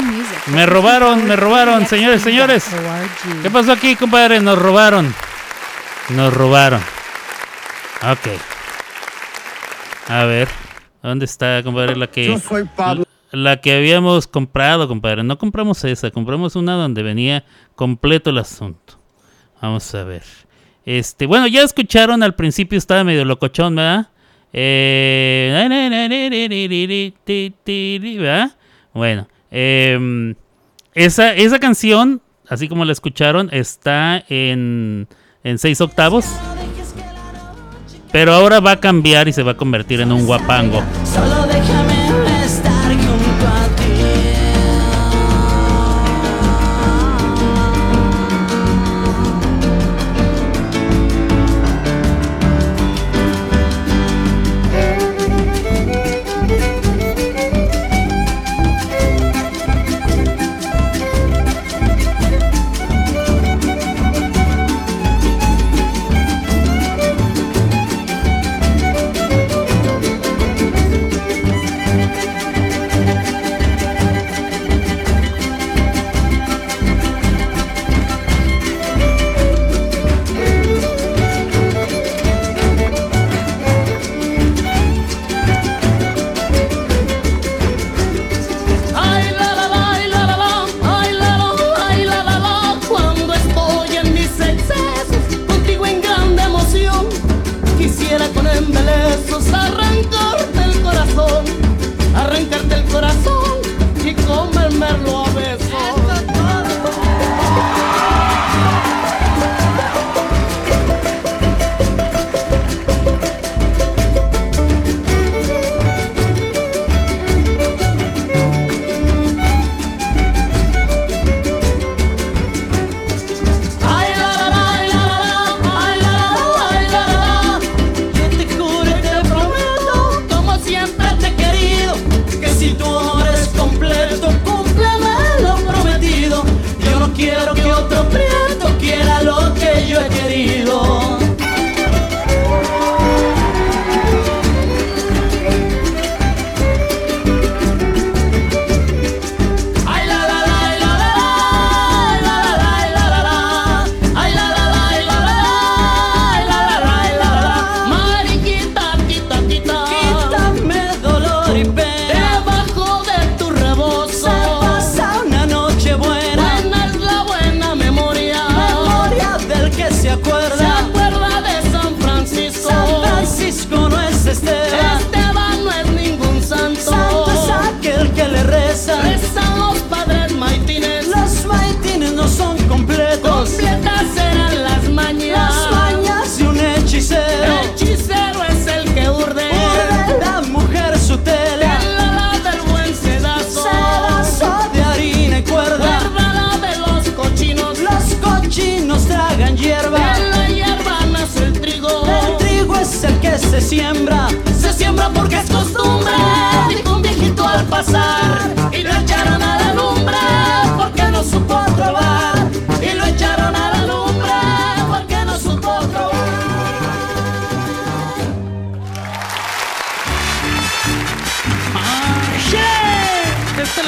me robaron, me robaron, señores, señores. ¿Qué pasó aquí, compadre? Nos robaron. Nos robaron. Ok. A ver, ¿dónde está, compadre? La que. Yo soy Pablo. La que habíamos comprado, compadre. No compramos esa, compramos una donde venía completo el asunto. Vamos a ver. Este, bueno, ya escucharon al principio, estaba medio locochón, ¿verdad? Eh, ¿verdad? Bueno, em, esa, esa canción, así como la escucharon, está en, en 6 octavos. Pero ahora va a cambiar y se va a convertir en un guapango. Solo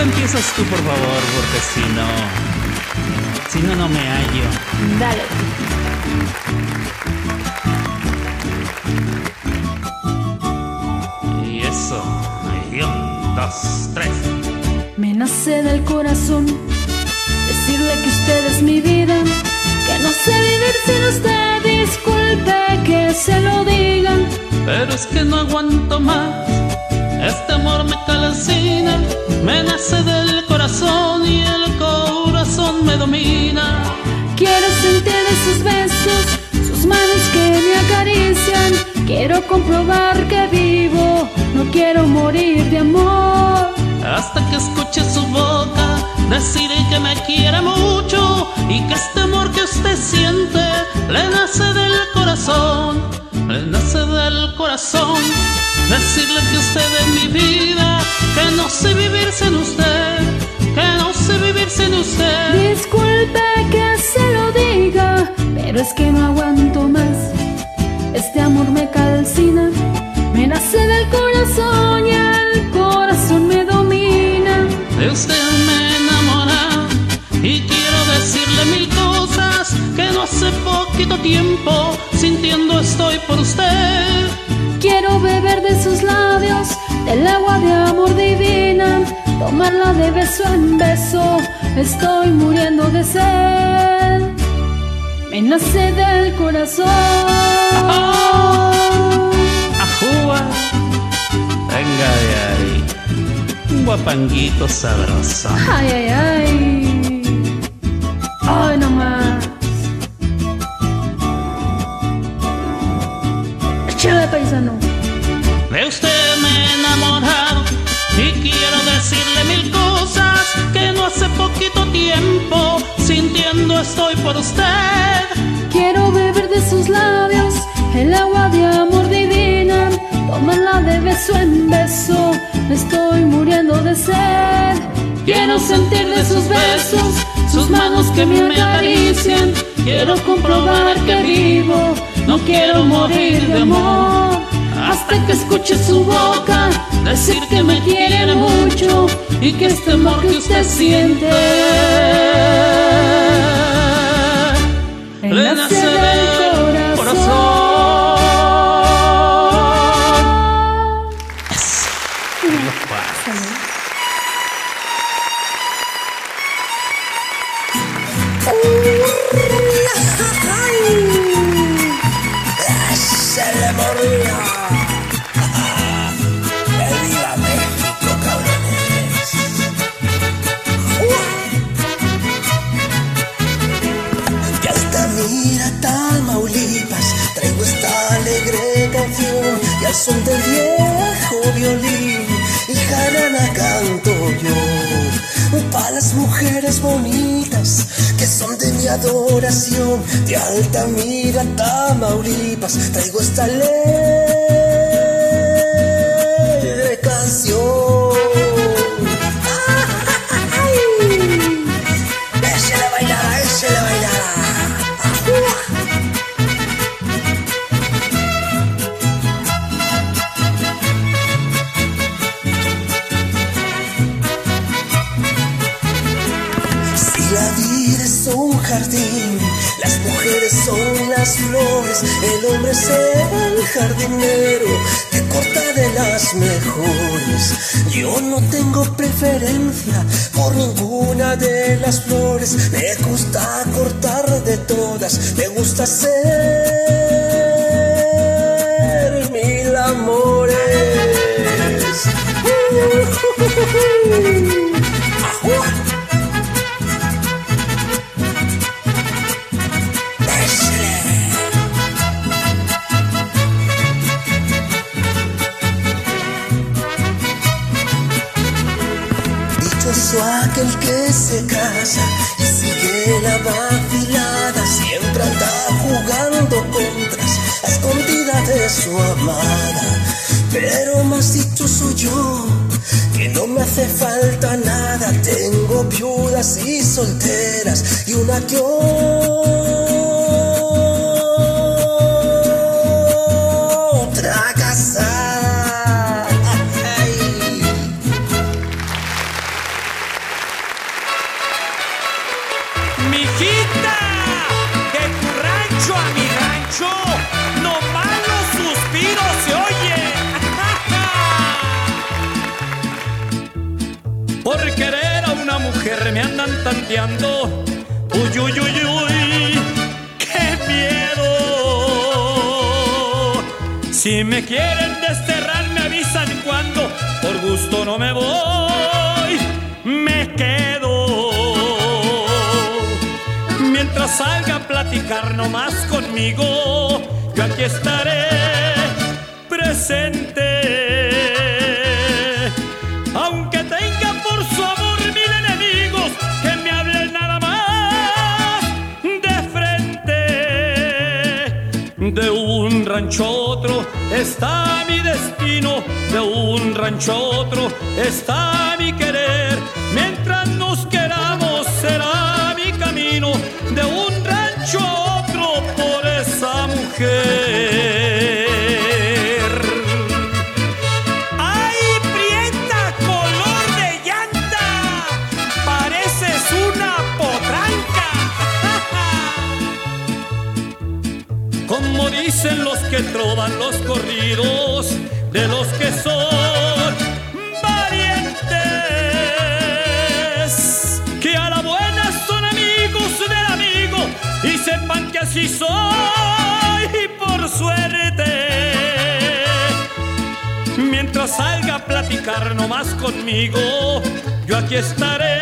empiezas tú, por favor, porque si no. Si no, no me hallo. Dale. Y eso. Y un, dos, tres. Me nace del corazón decirle que usted es mi vida, que no sé vivir sin usted. Disculpe que se lo digan, Pero es que no aguanto más. Este amor me calcina, me nace del corazón y el corazón me domina. quiero sentir sus besos, sus manos que me acarician. Quiero comprobar que vivo, no quiero morir de amor. Hasta que escuche su boca decir que me quiere mucho y que este amor que usted siente le nace del corazón, me nace del corazón decirle que usted es mi vida, que no sé vivir sin usted, que no sé vivir sin usted. Disculpe que se lo diga, pero es que no aguanto más. Este amor me calcina, me nace del corazón y el corazón me domina. De usted me enamora y quiero decirle mil cosas que no hace poquito tiempo estoy por usted. Quiero beber de sus labios, del agua de amor divina, tomarla de beso en beso, estoy muriendo de sed. Me nace del corazón. Ajúa. Venga de ahí. Un guapanguito sabroso. Ay, ay, ay. Ay, no más. Échale, paisano. De usted me he enamorado y quiero decirle mil cosas que no hace poquito tiempo sintiendo estoy por usted. Quiero beber de sus labios el agua de amor divina, tomarla de beso en beso, estoy muriendo de sed. Quiero sentir de sus besos, sus manos que me acarician, quiero comprobar que vivo, no quiero morir de amor. Hasta que escuche su boca decir que me quiere mucho y que este amor que usted siente le nace traigo esta Uy, uy, uy, uy, qué miedo. Si me quieren desterrar, me avisan cuando. Por gusto no me voy, me quedo. Mientras salga a platicar nomás conmigo, yo aquí estaré presente. Rancho otro está mi destino, de un rancho otro está mi querer. Mientras nos queramos será que trovan los corridos de los que son valientes, que a la buena son amigos del amigo y sepan que así soy por suerte. Mientras salga a platicar nomás conmigo, yo aquí estaré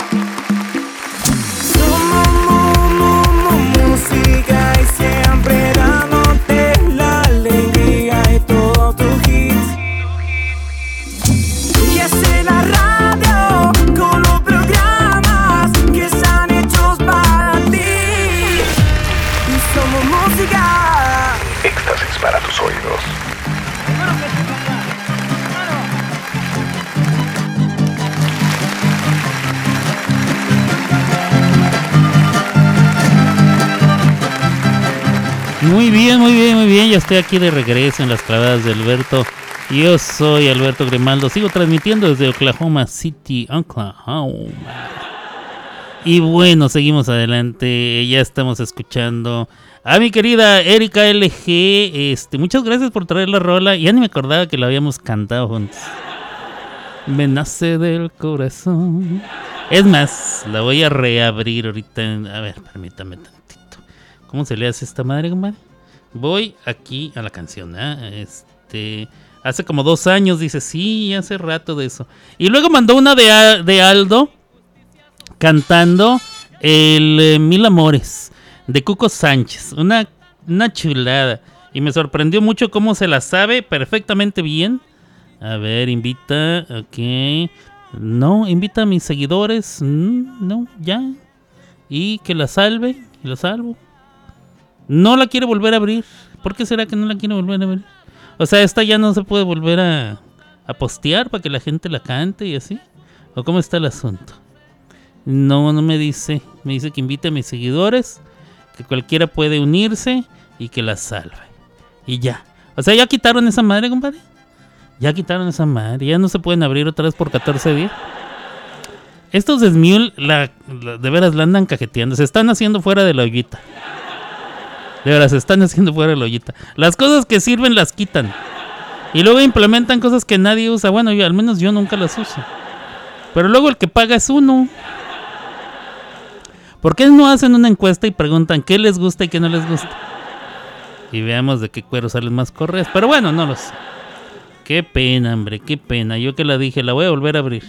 Muy bien, muy bien, muy bien. Ya estoy aquí de regreso en las clavadas de Alberto. Yo soy Alberto Grimaldo. Sigo transmitiendo desde Oklahoma City, Oklahoma. Y bueno, seguimos adelante. Ya estamos escuchando a mi querida Erika LG. Este, muchas gracias por traer la rola. Ya ni me acordaba que la habíamos cantado juntos. Me nace del corazón. Es más, la voy a reabrir ahorita. A ver, permítame. ¿Cómo se le hace esta madre, compadre? Voy aquí a la canción, ¿ah? Este. Hace como dos años, dice, sí, hace rato de eso. Y luego mandó una de, de Aldo cantando el eh, Mil Amores de Cuco Sánchez. Una, una chulada. Y me sorprendió mucho cómo se la sabe perfectamente bien. A ver, invita, ok. No, invita a mis seguidores. Mm, no, ya. Y que la salve, la salvo. No la quiere volver a abrir. ¿Por qué será que no la quiere volver a abrir? O sea, esta ya no se puede volver a, a postear para que la gente la cante y así. ¿O cómo está el asunto? No, no me dice. Me dice que invite a mis seguidores, que cualquiera puede unirse y que la salve. Y ya. O sea, ya quitaron esa madre, compadre. Ya quitaron esa madre. Ya no se pueden abrir otra vez por 14 días. Estos de Smule, la, de veras la andan cajeteando. Se están haciendo fuera de la ollita. De veras, se están haciendo fuera la ollita. Las cosas que sirven las quitan. Y luego implementan cosas que nadie usa. Bueno, yo, al menos yo nunca las uso. Pero luego el que paga es uno. ¿Por qué no hacen una encuesta y preguntan qué les gusta y qué no les gusta? Y veamos de qué cuero salen más correas. Pero bueno, no lo sé. Qué pena, hombre, qué pena. Yo que la dije, la voy a volver a abrir.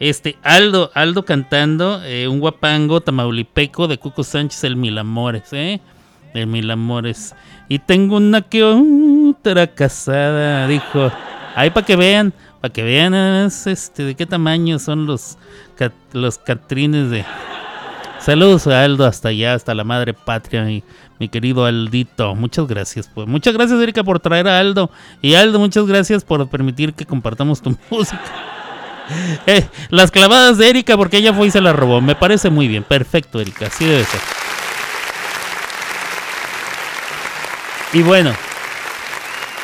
Este, Aldo, Aldo cantando, eh, un guapango tamaulipeco de Cuco Sánchez, el Mil Amores, ¿eh? El Mil Amores. Y tengo una que otra casada, dijo. Ahí para que vean, para que vean es, este, de qué tamaño son los, los catrines de... Saludos a Aldo hasta allá, hasta la madre patria, mi, mi querido Aldito. Muchas gracias. Pues. Muchas gracias, Erika, por traer a Aldo. Y Aldo, muchas gracias por permitir que compartamos tu música. Eh, las clavadas de Erika, porque ella fue y se la robó. Me parece muy bien. Perfecto, Erika. Así debe ser. Y bueno,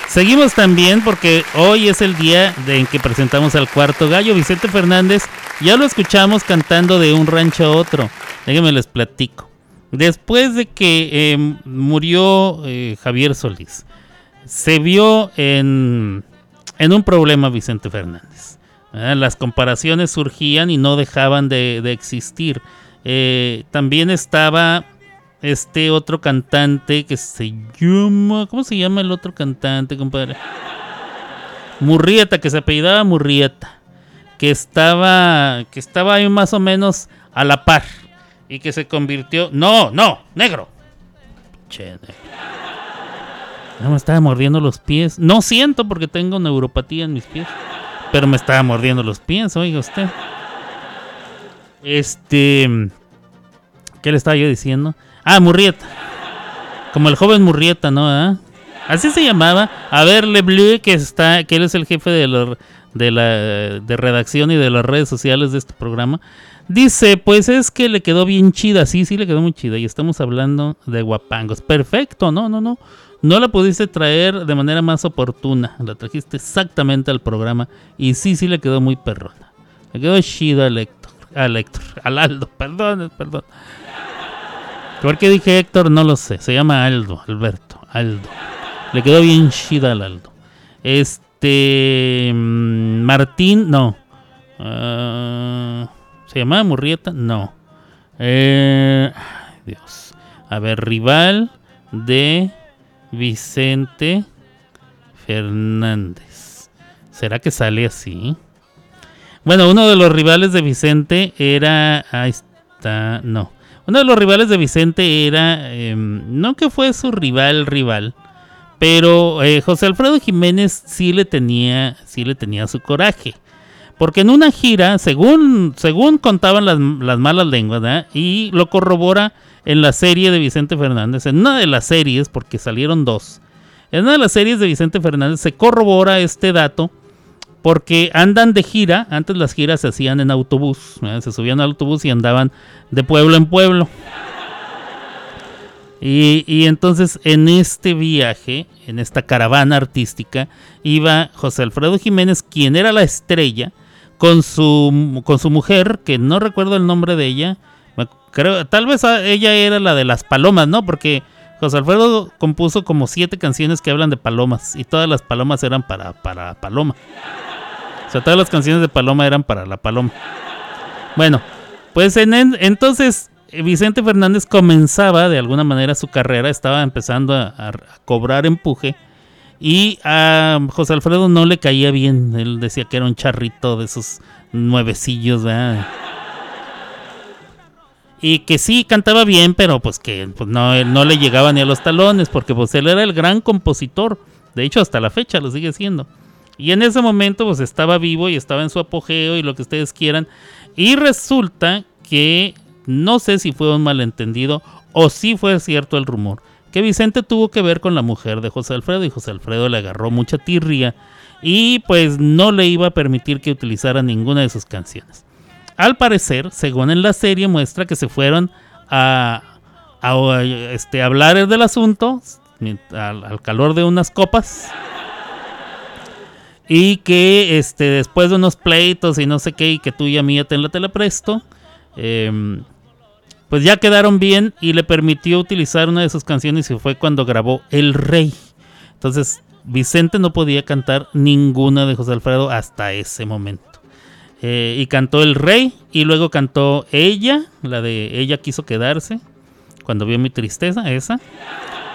seguimos también porque hoy es el día en que presentamos al cuarto gallo, Vicente Fernández. Ya lo escuchamos cantando de un rancho a otro. Déjenme les platico. Después de que eh, murió eh, Javier Solís, se vio en, en un problema Vicente Fernández. ¿verdad? Las comparaciones surgían y no dejaban de, de existir. Eh, también estaba este otro cantante que se llama. ¿Cómo se llama el otro cantante, compadre? Murrieta, que se apellidaba Murrieta. Que estaba. Que estaba ahí más o menos a la par. Y que se convirtió. No, no, negro. Che, negro. No me estaba mordiendo los pies. No siento porque tengo neuropatía en mis pies. Pero me estaba mordiendo los pies, oiga usted. Este. ¿Qué le estaba yo diciendo? Ah, Murrieta. Como el joven Murrieta, ¿no? ¿Ah? Así se llamaba. A ver, Bleu, que está, que él es el jefe de, la, de redacción y de las redes sociales de este programa. Dice, pues es que le quedó bien chida. Sí, sí, le quedó muy chida. Y estamos hablando de guapangos. Perfecto, no, no, no. No la pudiste traer de manera más oportuna. La trajiste exactamente al programa. Y sí, sí le quedó muy perrona. Le quedó chida al Héctor. Al Héctor. Al Aldo. Perdón, perdón. ¿Por qué dije Héctor? No lo sé. Se llama Aldo. Alberto. Aldo. Le quedó bien chida al Aldo. Este. mm, Martín, no. Ah, ¿Se llamaba Murrieta? No. Eh, ay, Dios. A ver, rival de Vicente Fernández. ¿Será que sale así? Bueno, uno de los rivales de Vicente era. Ahí está. No. Uno de los rivales de Vicente era. em, no que fue su rival, rival. Pero eh, José Alfredo Jiménez sí le tenía. Sí le tenía su coraje. Porque en una gira, según, según contaban las, las malas lenguas, y lo corrobora en la serie de Vicente Fernández, en una de las series, porque salieron dos, en una de las series de Vicente Fernández se corrobora este dato, porque andan de gira, antes las giras se hacían en autobús, ¿verdad? se subían al autobús y andaban de pueblo en pueblo. Y, y entonces en este viaje, en esta caravana artística, iba José Alfredo Jiménez, quien era la estrella, con su, con su mujer, que no recuerdo el nombre de ella. Creo, tal vez ella era la de las palomas, ¿no? Porque José Alfredo compuso como siete canciones que hablan de palomas y todas las palomas eran para, para Paloma. O sea, todas las canciones de Paloma eran para la Paloma. Bueno, pues en, en- entonces eh, Vicente Fernández comenzaba de alguna manera su carrera, estaba empezando a, cobrar empuje y a José Alfredo no le caía bien, él decía que era un charrito de esos nuevecillos, ¿verdad? Y que sí cantaba bien, pero pues que pues, no le llegaba ni a los talones, porque pues él era el gran compositor, de hecho hasta la fecha lo sigue siendo. Y en ese momento pues estaba vivo y estaba en su apogeo y lo que ustedes quieran. Y resulta que no sé si fue un malentendido o si fue cierto el rumor. Que Vicente tuvo que ver con la mujer de José Alfredo y José Alfredo le agarró mucha tirria y pues no le iba a permitir que utilizara ninguna de sus canciones. Al parecer, según en la serie, muestra que se fueron a, a, este, hablar del asunto al, al calor de unas copas y que este después de unos pleitos y no sé qué y que tú y a mí ya te la, presto em, pues ya quedaron bien y le permitió utilizar una de sus canciones y fue cuando grabó El Rey entonces Vicente no podía cantar ninguna de José Alfredo hasta ese momento Eh, y cantó El Rey y luego cantó Ella la de Ella quiso quedarse cuando vio mi tristeza esa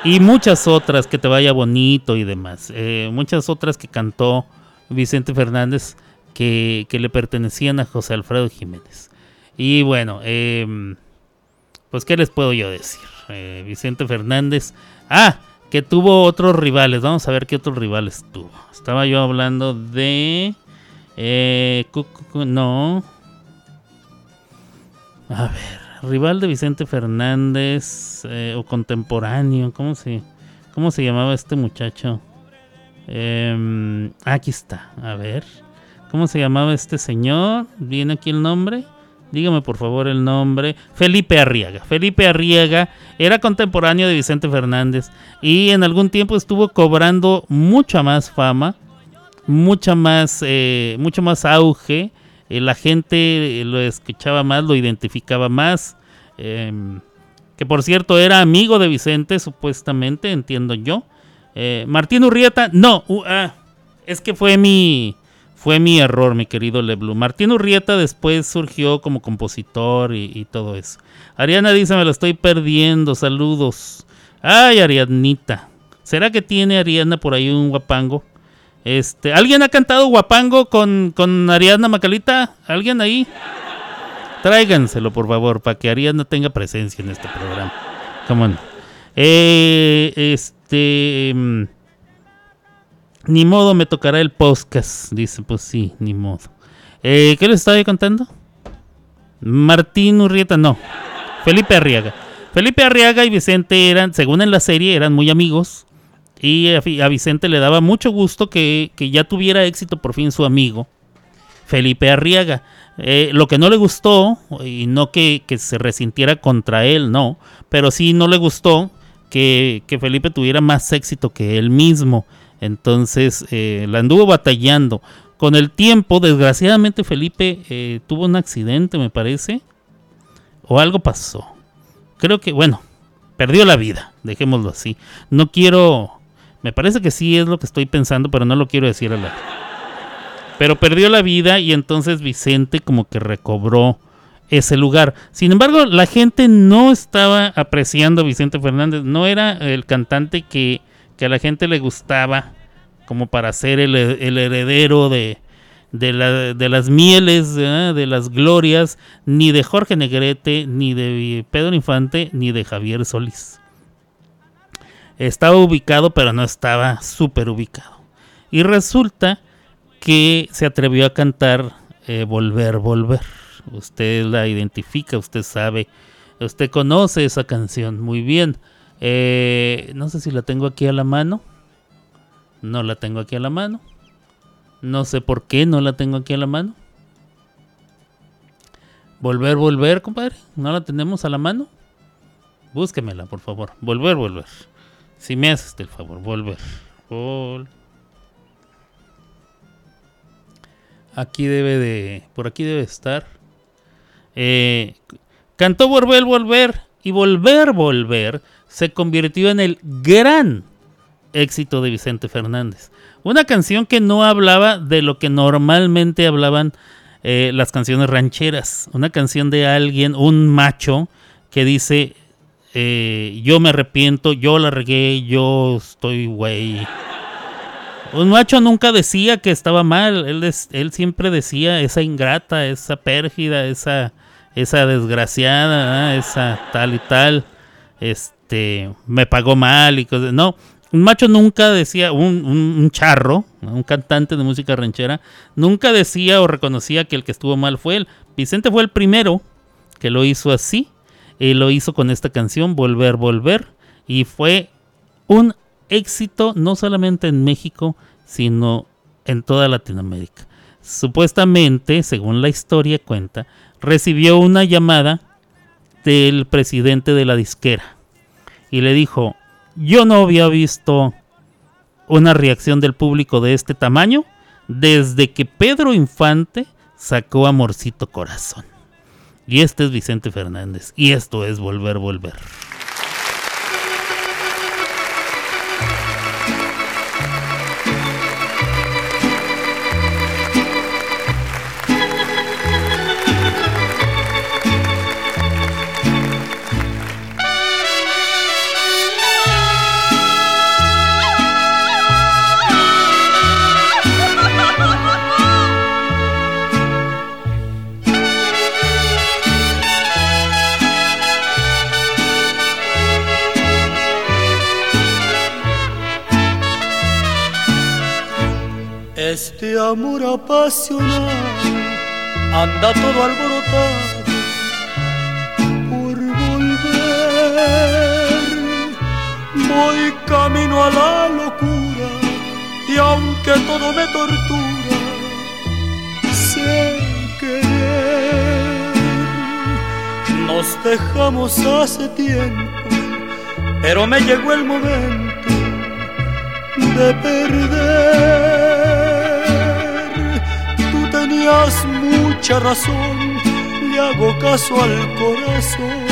y muchas otras que te vaya bonito y demás. Eh, muchas otras que cantó Vicente Fernández que, que le pertenecían a José Alfredo Jiménez. Y bueno, em, pues qué les puedo yo decir. Eh, Vicente Fernández. Ah, que tuvo otros rivales. Vamos a ver qué otros rivales tuvo. Estaba yo hablando de... eh, no. A ver rival de Vicente Fernández eh, o contemporáneo, ¿cómo se, ¿cómo se llamaba este muchacho? Em, aquí está, a ver, ¿cómo se llamaba este señor? ¿Viene aquí el nombre? Dígame por favor el nombre. Felipe Arriaga. Felipe Arriaga era contemporáneo de Vicente Fernández y en algún tiempo estuvo cobrando mucha más fama, mucha más, eh, mucho más auge eh, la gente eh, lo escuchaba más, lo identificaba más. em, que por cierto era amigo de Vicente, supuestamente, entiendo yo. Eh, Martín Urrieta, no, u- ah, es que fue mi, fue mi error, mi querido Leblu. Martín Urrieta después surgió como compositor y, todo eso. Ariana dice, me lo estoy perdiendo, saludos. Ay, Ariadnita. ¿Será que tiene Ariana por ahí un guapango? Este, ¿alguien ha cantado guapango con, con Ariadna Macalita? ¿Alguien ahí? Tráiganselo, por favor, para que Ariadna tenga presencia en este programa. Come. Eh, este. mm, Ni modo, me tocará el podcast. Dice, pues sí, ni modo. Eh, ¿Qué les estaba contando? Martín Urrieta, no. Felipe Arriaga. Felipe Arriaga y Vicente eran, según en la serie, eran muy amigos. Y a Vicente le daba mucho gusto que, que ya tuviera éxito por fin su amigo, Felipe Arriaga. Eh, lo que no le gustó, y no que, que se resintiera contra él, no, pero sí no le gustó que, Felipe tuviera más éxito que él mismo. Entonces eh, la anduvo batallando. Con el tiempo, desgraciadamente, Felipe eh, tuvo un accidente, me parece, o algo pasó. Creo que, bueno, perdió la vida, dejémoslo así. No quiero, me parece que sí es lo que estoy pensando, pero no lo quiero decir a la... Pero perdió la vida y entonces Vicente como que recobró ese lugar. Sin embargo, la gente no estaba apreciando a Vicente Fernández. No era el cantante que, que a la gente le gustaba como para ser el, heredero de, de las mieles, ¿eh? de las glorias, ni de Jorge Negrete, ni de Pedro Infante, ni de Javier Solís. Estaba ubicado, pero no estaba súper ubicado. Y resulta que se atrevió a cantar eh, Volver, Volver. Usted la identifica, usted sabe, usted conoce esa canción muy bien. Eh, no sé si la tengo aquí a la mano. No la tengo aquí a la mano. No sé por qué no la tengo aquí a la mano. Volver, volver, compadre. ¿No la tenemos a la mano? Búsquemela, por favor. Volver, volver. Si me haces el favor, volver. Vol- Aquí debe de. Por aquí debe estar. Eh, cantó Volver, Volver. Y Volver, Volver se convirtió en el gran éxito de Vicente Fernández. Una canción que no hablaba de lo que normalmente hablaban eh, las canciones rancheras. Una canción de alguien, un macho, que dice: eh, Yo me arrepiento, yo la regué, yo estoy güey. Un macho nunca decía que estaba mal, él, él siempre decía esa ingrata, esa pérgida, esa, esa desgraciada, esa tal y tal, este, me pagó mal y cosas. No, un macho nunca decía, un, un- charro, un cantante de música ranchera, nunca decía o reconocía que el que estuvo mal fue él. Vicente fue el primero que lo hizo así, y lo hizo con esta canción, Volver, Volver, y fue un éxito no solamente en México, sino en toda Latinoamérica. Supuestamente, según la historia cuenta, recibió una llamada del presidente de la disquera y le dijo, yo no había visto una reacción del público de este tamaño desde que Pedro Infante sacó Amorcito Corazón. Y este es Vicente Fernández. Y esto es Volver, Volver. Este amor apasionado anda todo alborotado por volver. Voy camino a la locura y aunque todo me tortura, sé querer. Nos dejamos hace tiempo, pero me llegó el momento de perder. Mucha razón, le hago caso al corazón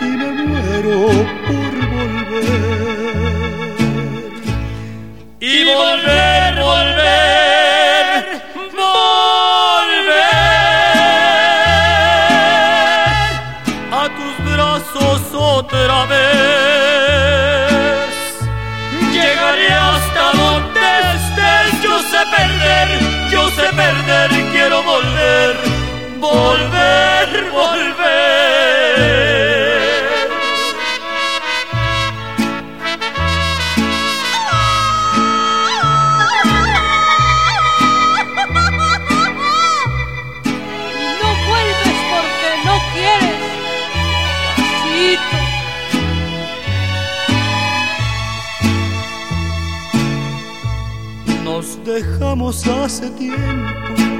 y me muero por volver. Y volver, volver, volver, volver. No vuelves porque no quieres, pasito. Nos dejamos hace tiempo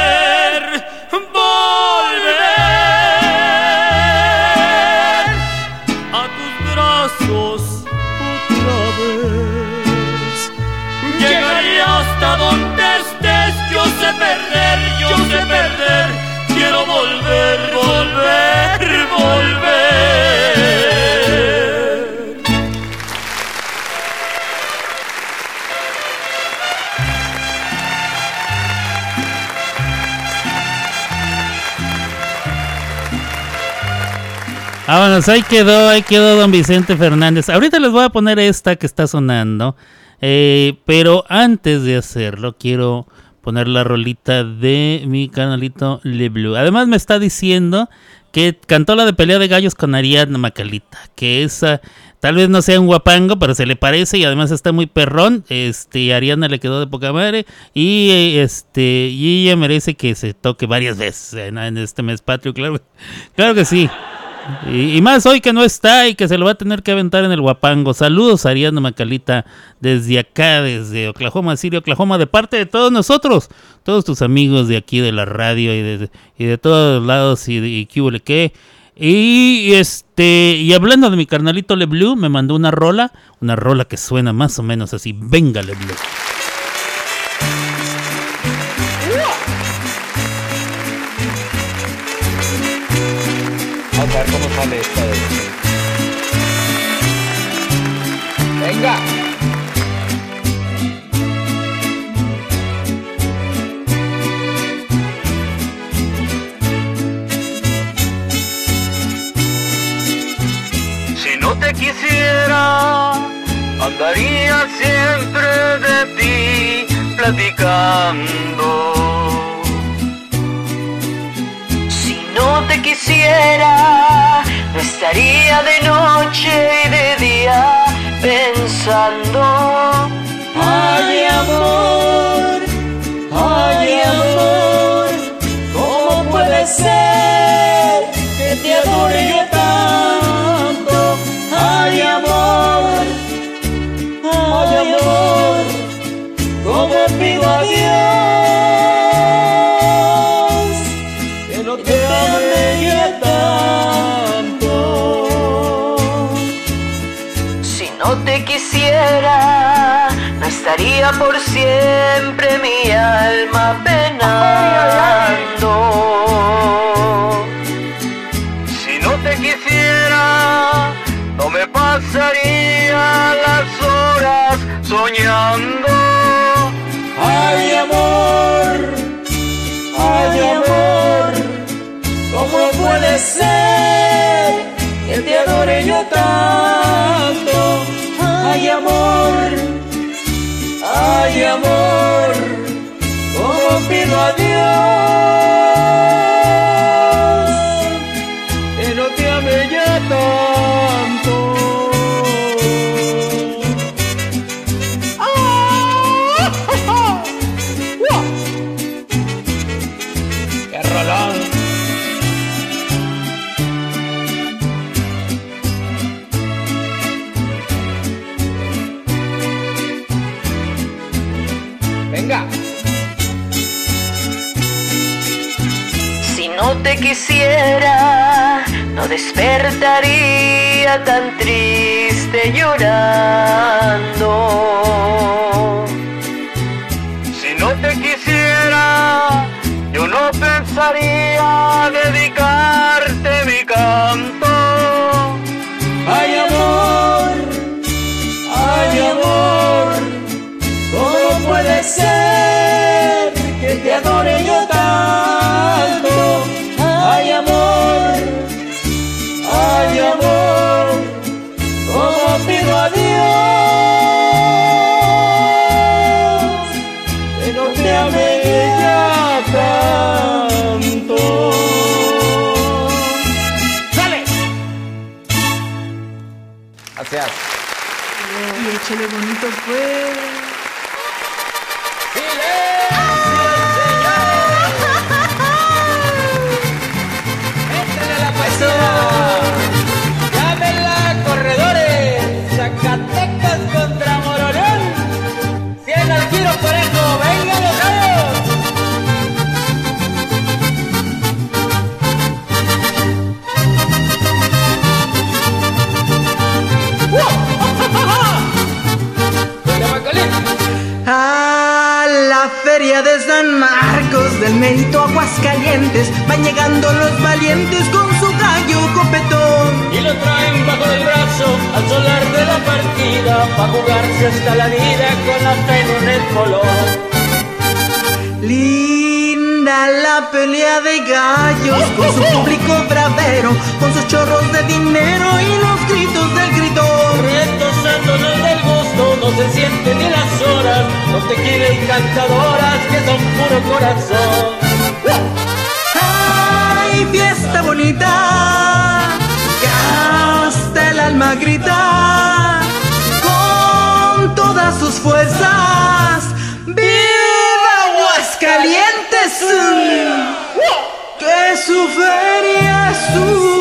quiero volver, volver, volver. Vámonos, ahí quedó, ahí quedó don Vicente Fernández. Ahorita les voy a poner esta que está sonando. eh, pero antes de hacerlo, quiero poner la rolita de mi canalito Le Blue. Además, me está diciendo que cantó la de pelea de gallos con Ariadna Macalita. Que esa tal vez no sea un guapango, pero se le parece y además está muy perrón. Este, Ariadna le quedó de poca madre. Y este, y ella merece que se toque varias veces en este mes patrio, claro, claro que sí. Y, más hoy que no está y que se lo va a tener que aventar en el guapango. Saludos, Ariadna Macalita, desde acá, desde Oklahoma City, Oklahoma, de parte de todos nosotros, todos tus amigos de aquí de la radio y de, y de todos lados y, qué. Y este, y hablando de mi carnalito Le Blue, me mandó una rola, una rola que suena más o menos así. Venga, Le Blue. Venga. Si no te quisiera, andaría siempre de ti platicando. No te quisiera, no estaría de noche y de día pensando. Ay, amor, despertaría tan triste llorando. Si no te quisiera, yo no pensaría dedicarte mi canto. Ay amor, ay amor, ¿cómo puede ser contra Moroleón. Cien al tiro parejo, vengan los gallos. A la feria de San Marcos del Mérito Aguascalientes van llegando los valientes con al solar de la partida Pa' jugarse hasta la vida con la fe en el color Linda la pelea de gallos con su público bravero, con sus chorros de dinero y los gritos del gritón. Estos santos del gusto no se sienten ni las horas Con tequila y cantadoras que son puro corazón ¡Ay, fiesta bonita! Alma grita con todas sus fuerzas. ¡Viva Aguascalientes! Que su feria es un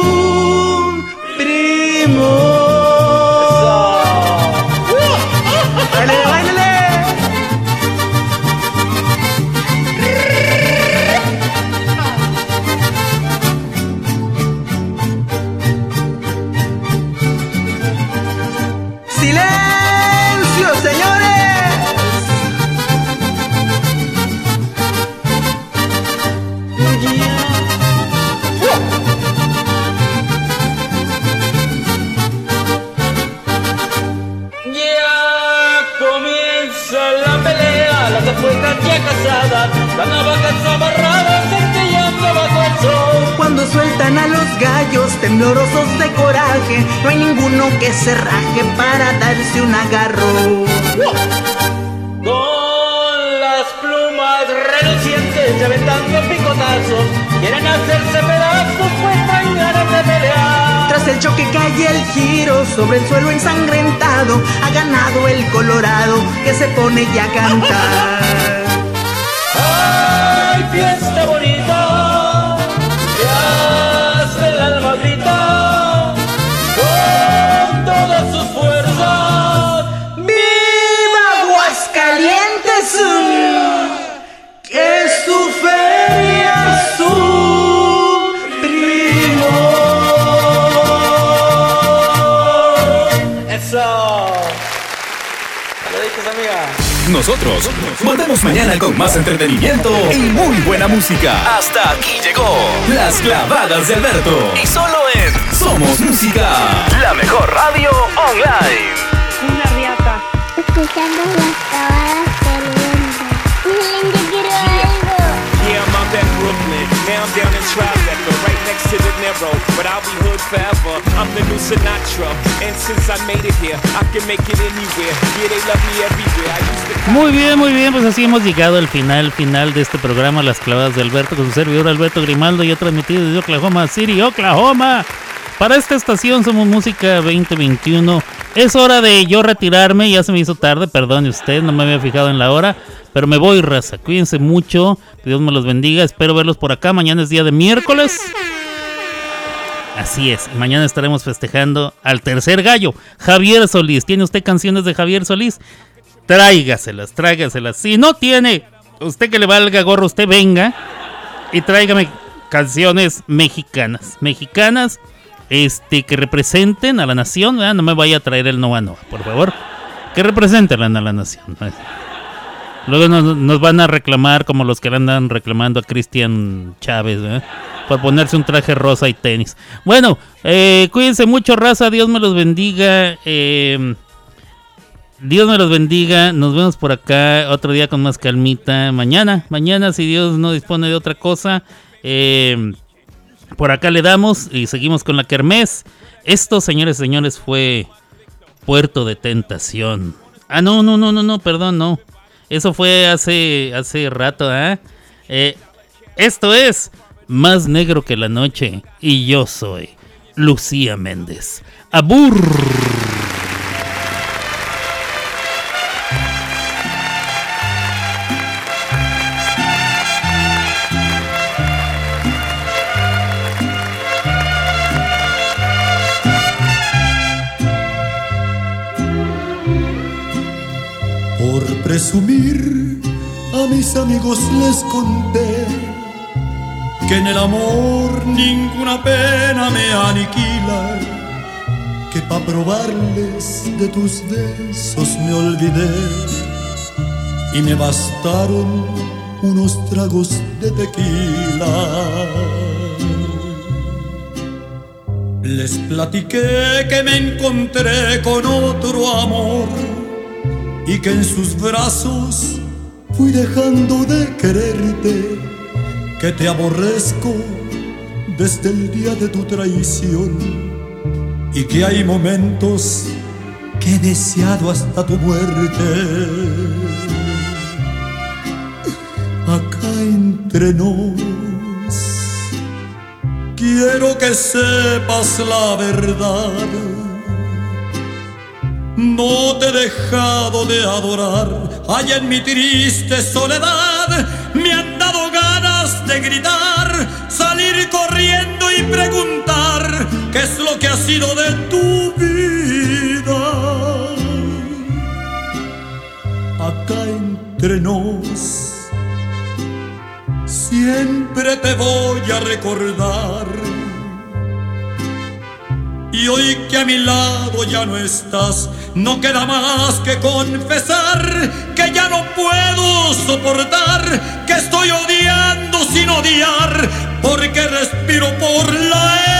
sueltan a los gallos temblorosos de coraje, no hay ninguno que se raje para darse un agarro. Con las plumas relucientes y aventando picotazos Quieren hacerse pedazos pues traen ganas de pelear Tras el choque cae el giro sobre el suelo ensangrentado, ha ganado el colorado que se pone ya a cantar. ¡Ay, fiesta ¡Eso! Saluditos, amiga Nosotros volvemos mañana con más entretenimiento y muy buena música. Hasta aquí llegó Las Clavadas de Alberto. Y solo en Somos Música, la mejor radio online. Una riata. Escuchando las clavadas quiero algo. Yeah, I'm out at Brooklyn. Now I'm down in right Muy bien, muy bien, pues así hemos llegado al final, final de este programa, Las Clavadas de Alberto, con su servidor Alberto Grimaldo, y ha transmitido desde Oklahoma City, Oklahoma. Para esta estación somos Música 2021. Es hora de yo retirarme, ya se me hizo tarde, perdone usted, no me había fijado en la hora, pero me voy, raza. Cuídense mucho, Dios me los bendiga, espero verlos por acá. Mañana es día de miércoles. Así es, mañana estaremos festejando al tercer gallo, Javier Solís. ¿Tiene usted canciones de Javier Solís? Tráigaselas, tráigaselas. Si no tiene, usted que le valga gorro, usted venga y tráigame canciones mexicanas. Mexicanas este, que representen a la nación. ¿verdad? No me vaya a traer el Nova Nova, por favor. Que representen a la nación. Luego nos, van a reclamar como los que le andan reclamando a Cristian Chávez, ¿verdad? por ponerse un traje rosa y tenis. Bueno, eh, cuídense mucho, raza. Dios me los bendiga. eh, Dios me los bendiga. Nos vemos por acá otro día con más calmita. Mañana, mañana, si Dios no dispone de otra cosa. eh, por acá le damos y seguimos con la kermés. Esto, señores señores, fue Puerto de Tentación. Ah, no, no, no, no, no, perdón, no. Eso fue hace, hace rato, ¿ah? Eh, esto es Más Negro que la Noche y yo soy Lucía Méndez. Abur. Presumir, a mis amigos les conté que en el amor ninguna pena me aniquila, que pa' probarles de tus besos me olvidé y me bastaron unos tragos de tequila. Les platiqué que me encontré con otro amor y que en sus brazos fui dejando de quererte, que te aborrezco desde el día de tu traición y que hay momentos que he deseado hasta tu muerte. Acá entre nos, quiero que sepas la verdad no te he dejado de adorar, allá en mi triste soledad me han dado ganas de gritar, salir corriendo y preguntar qué es lo que ha sido de tu vida. Acá entre nos, siempre te voy a recordar. Y hoy que a mi lado ya no estás, no queda más que confesar que ya no puedo soportar, que estoy odiando sin odiar, porque respiro por la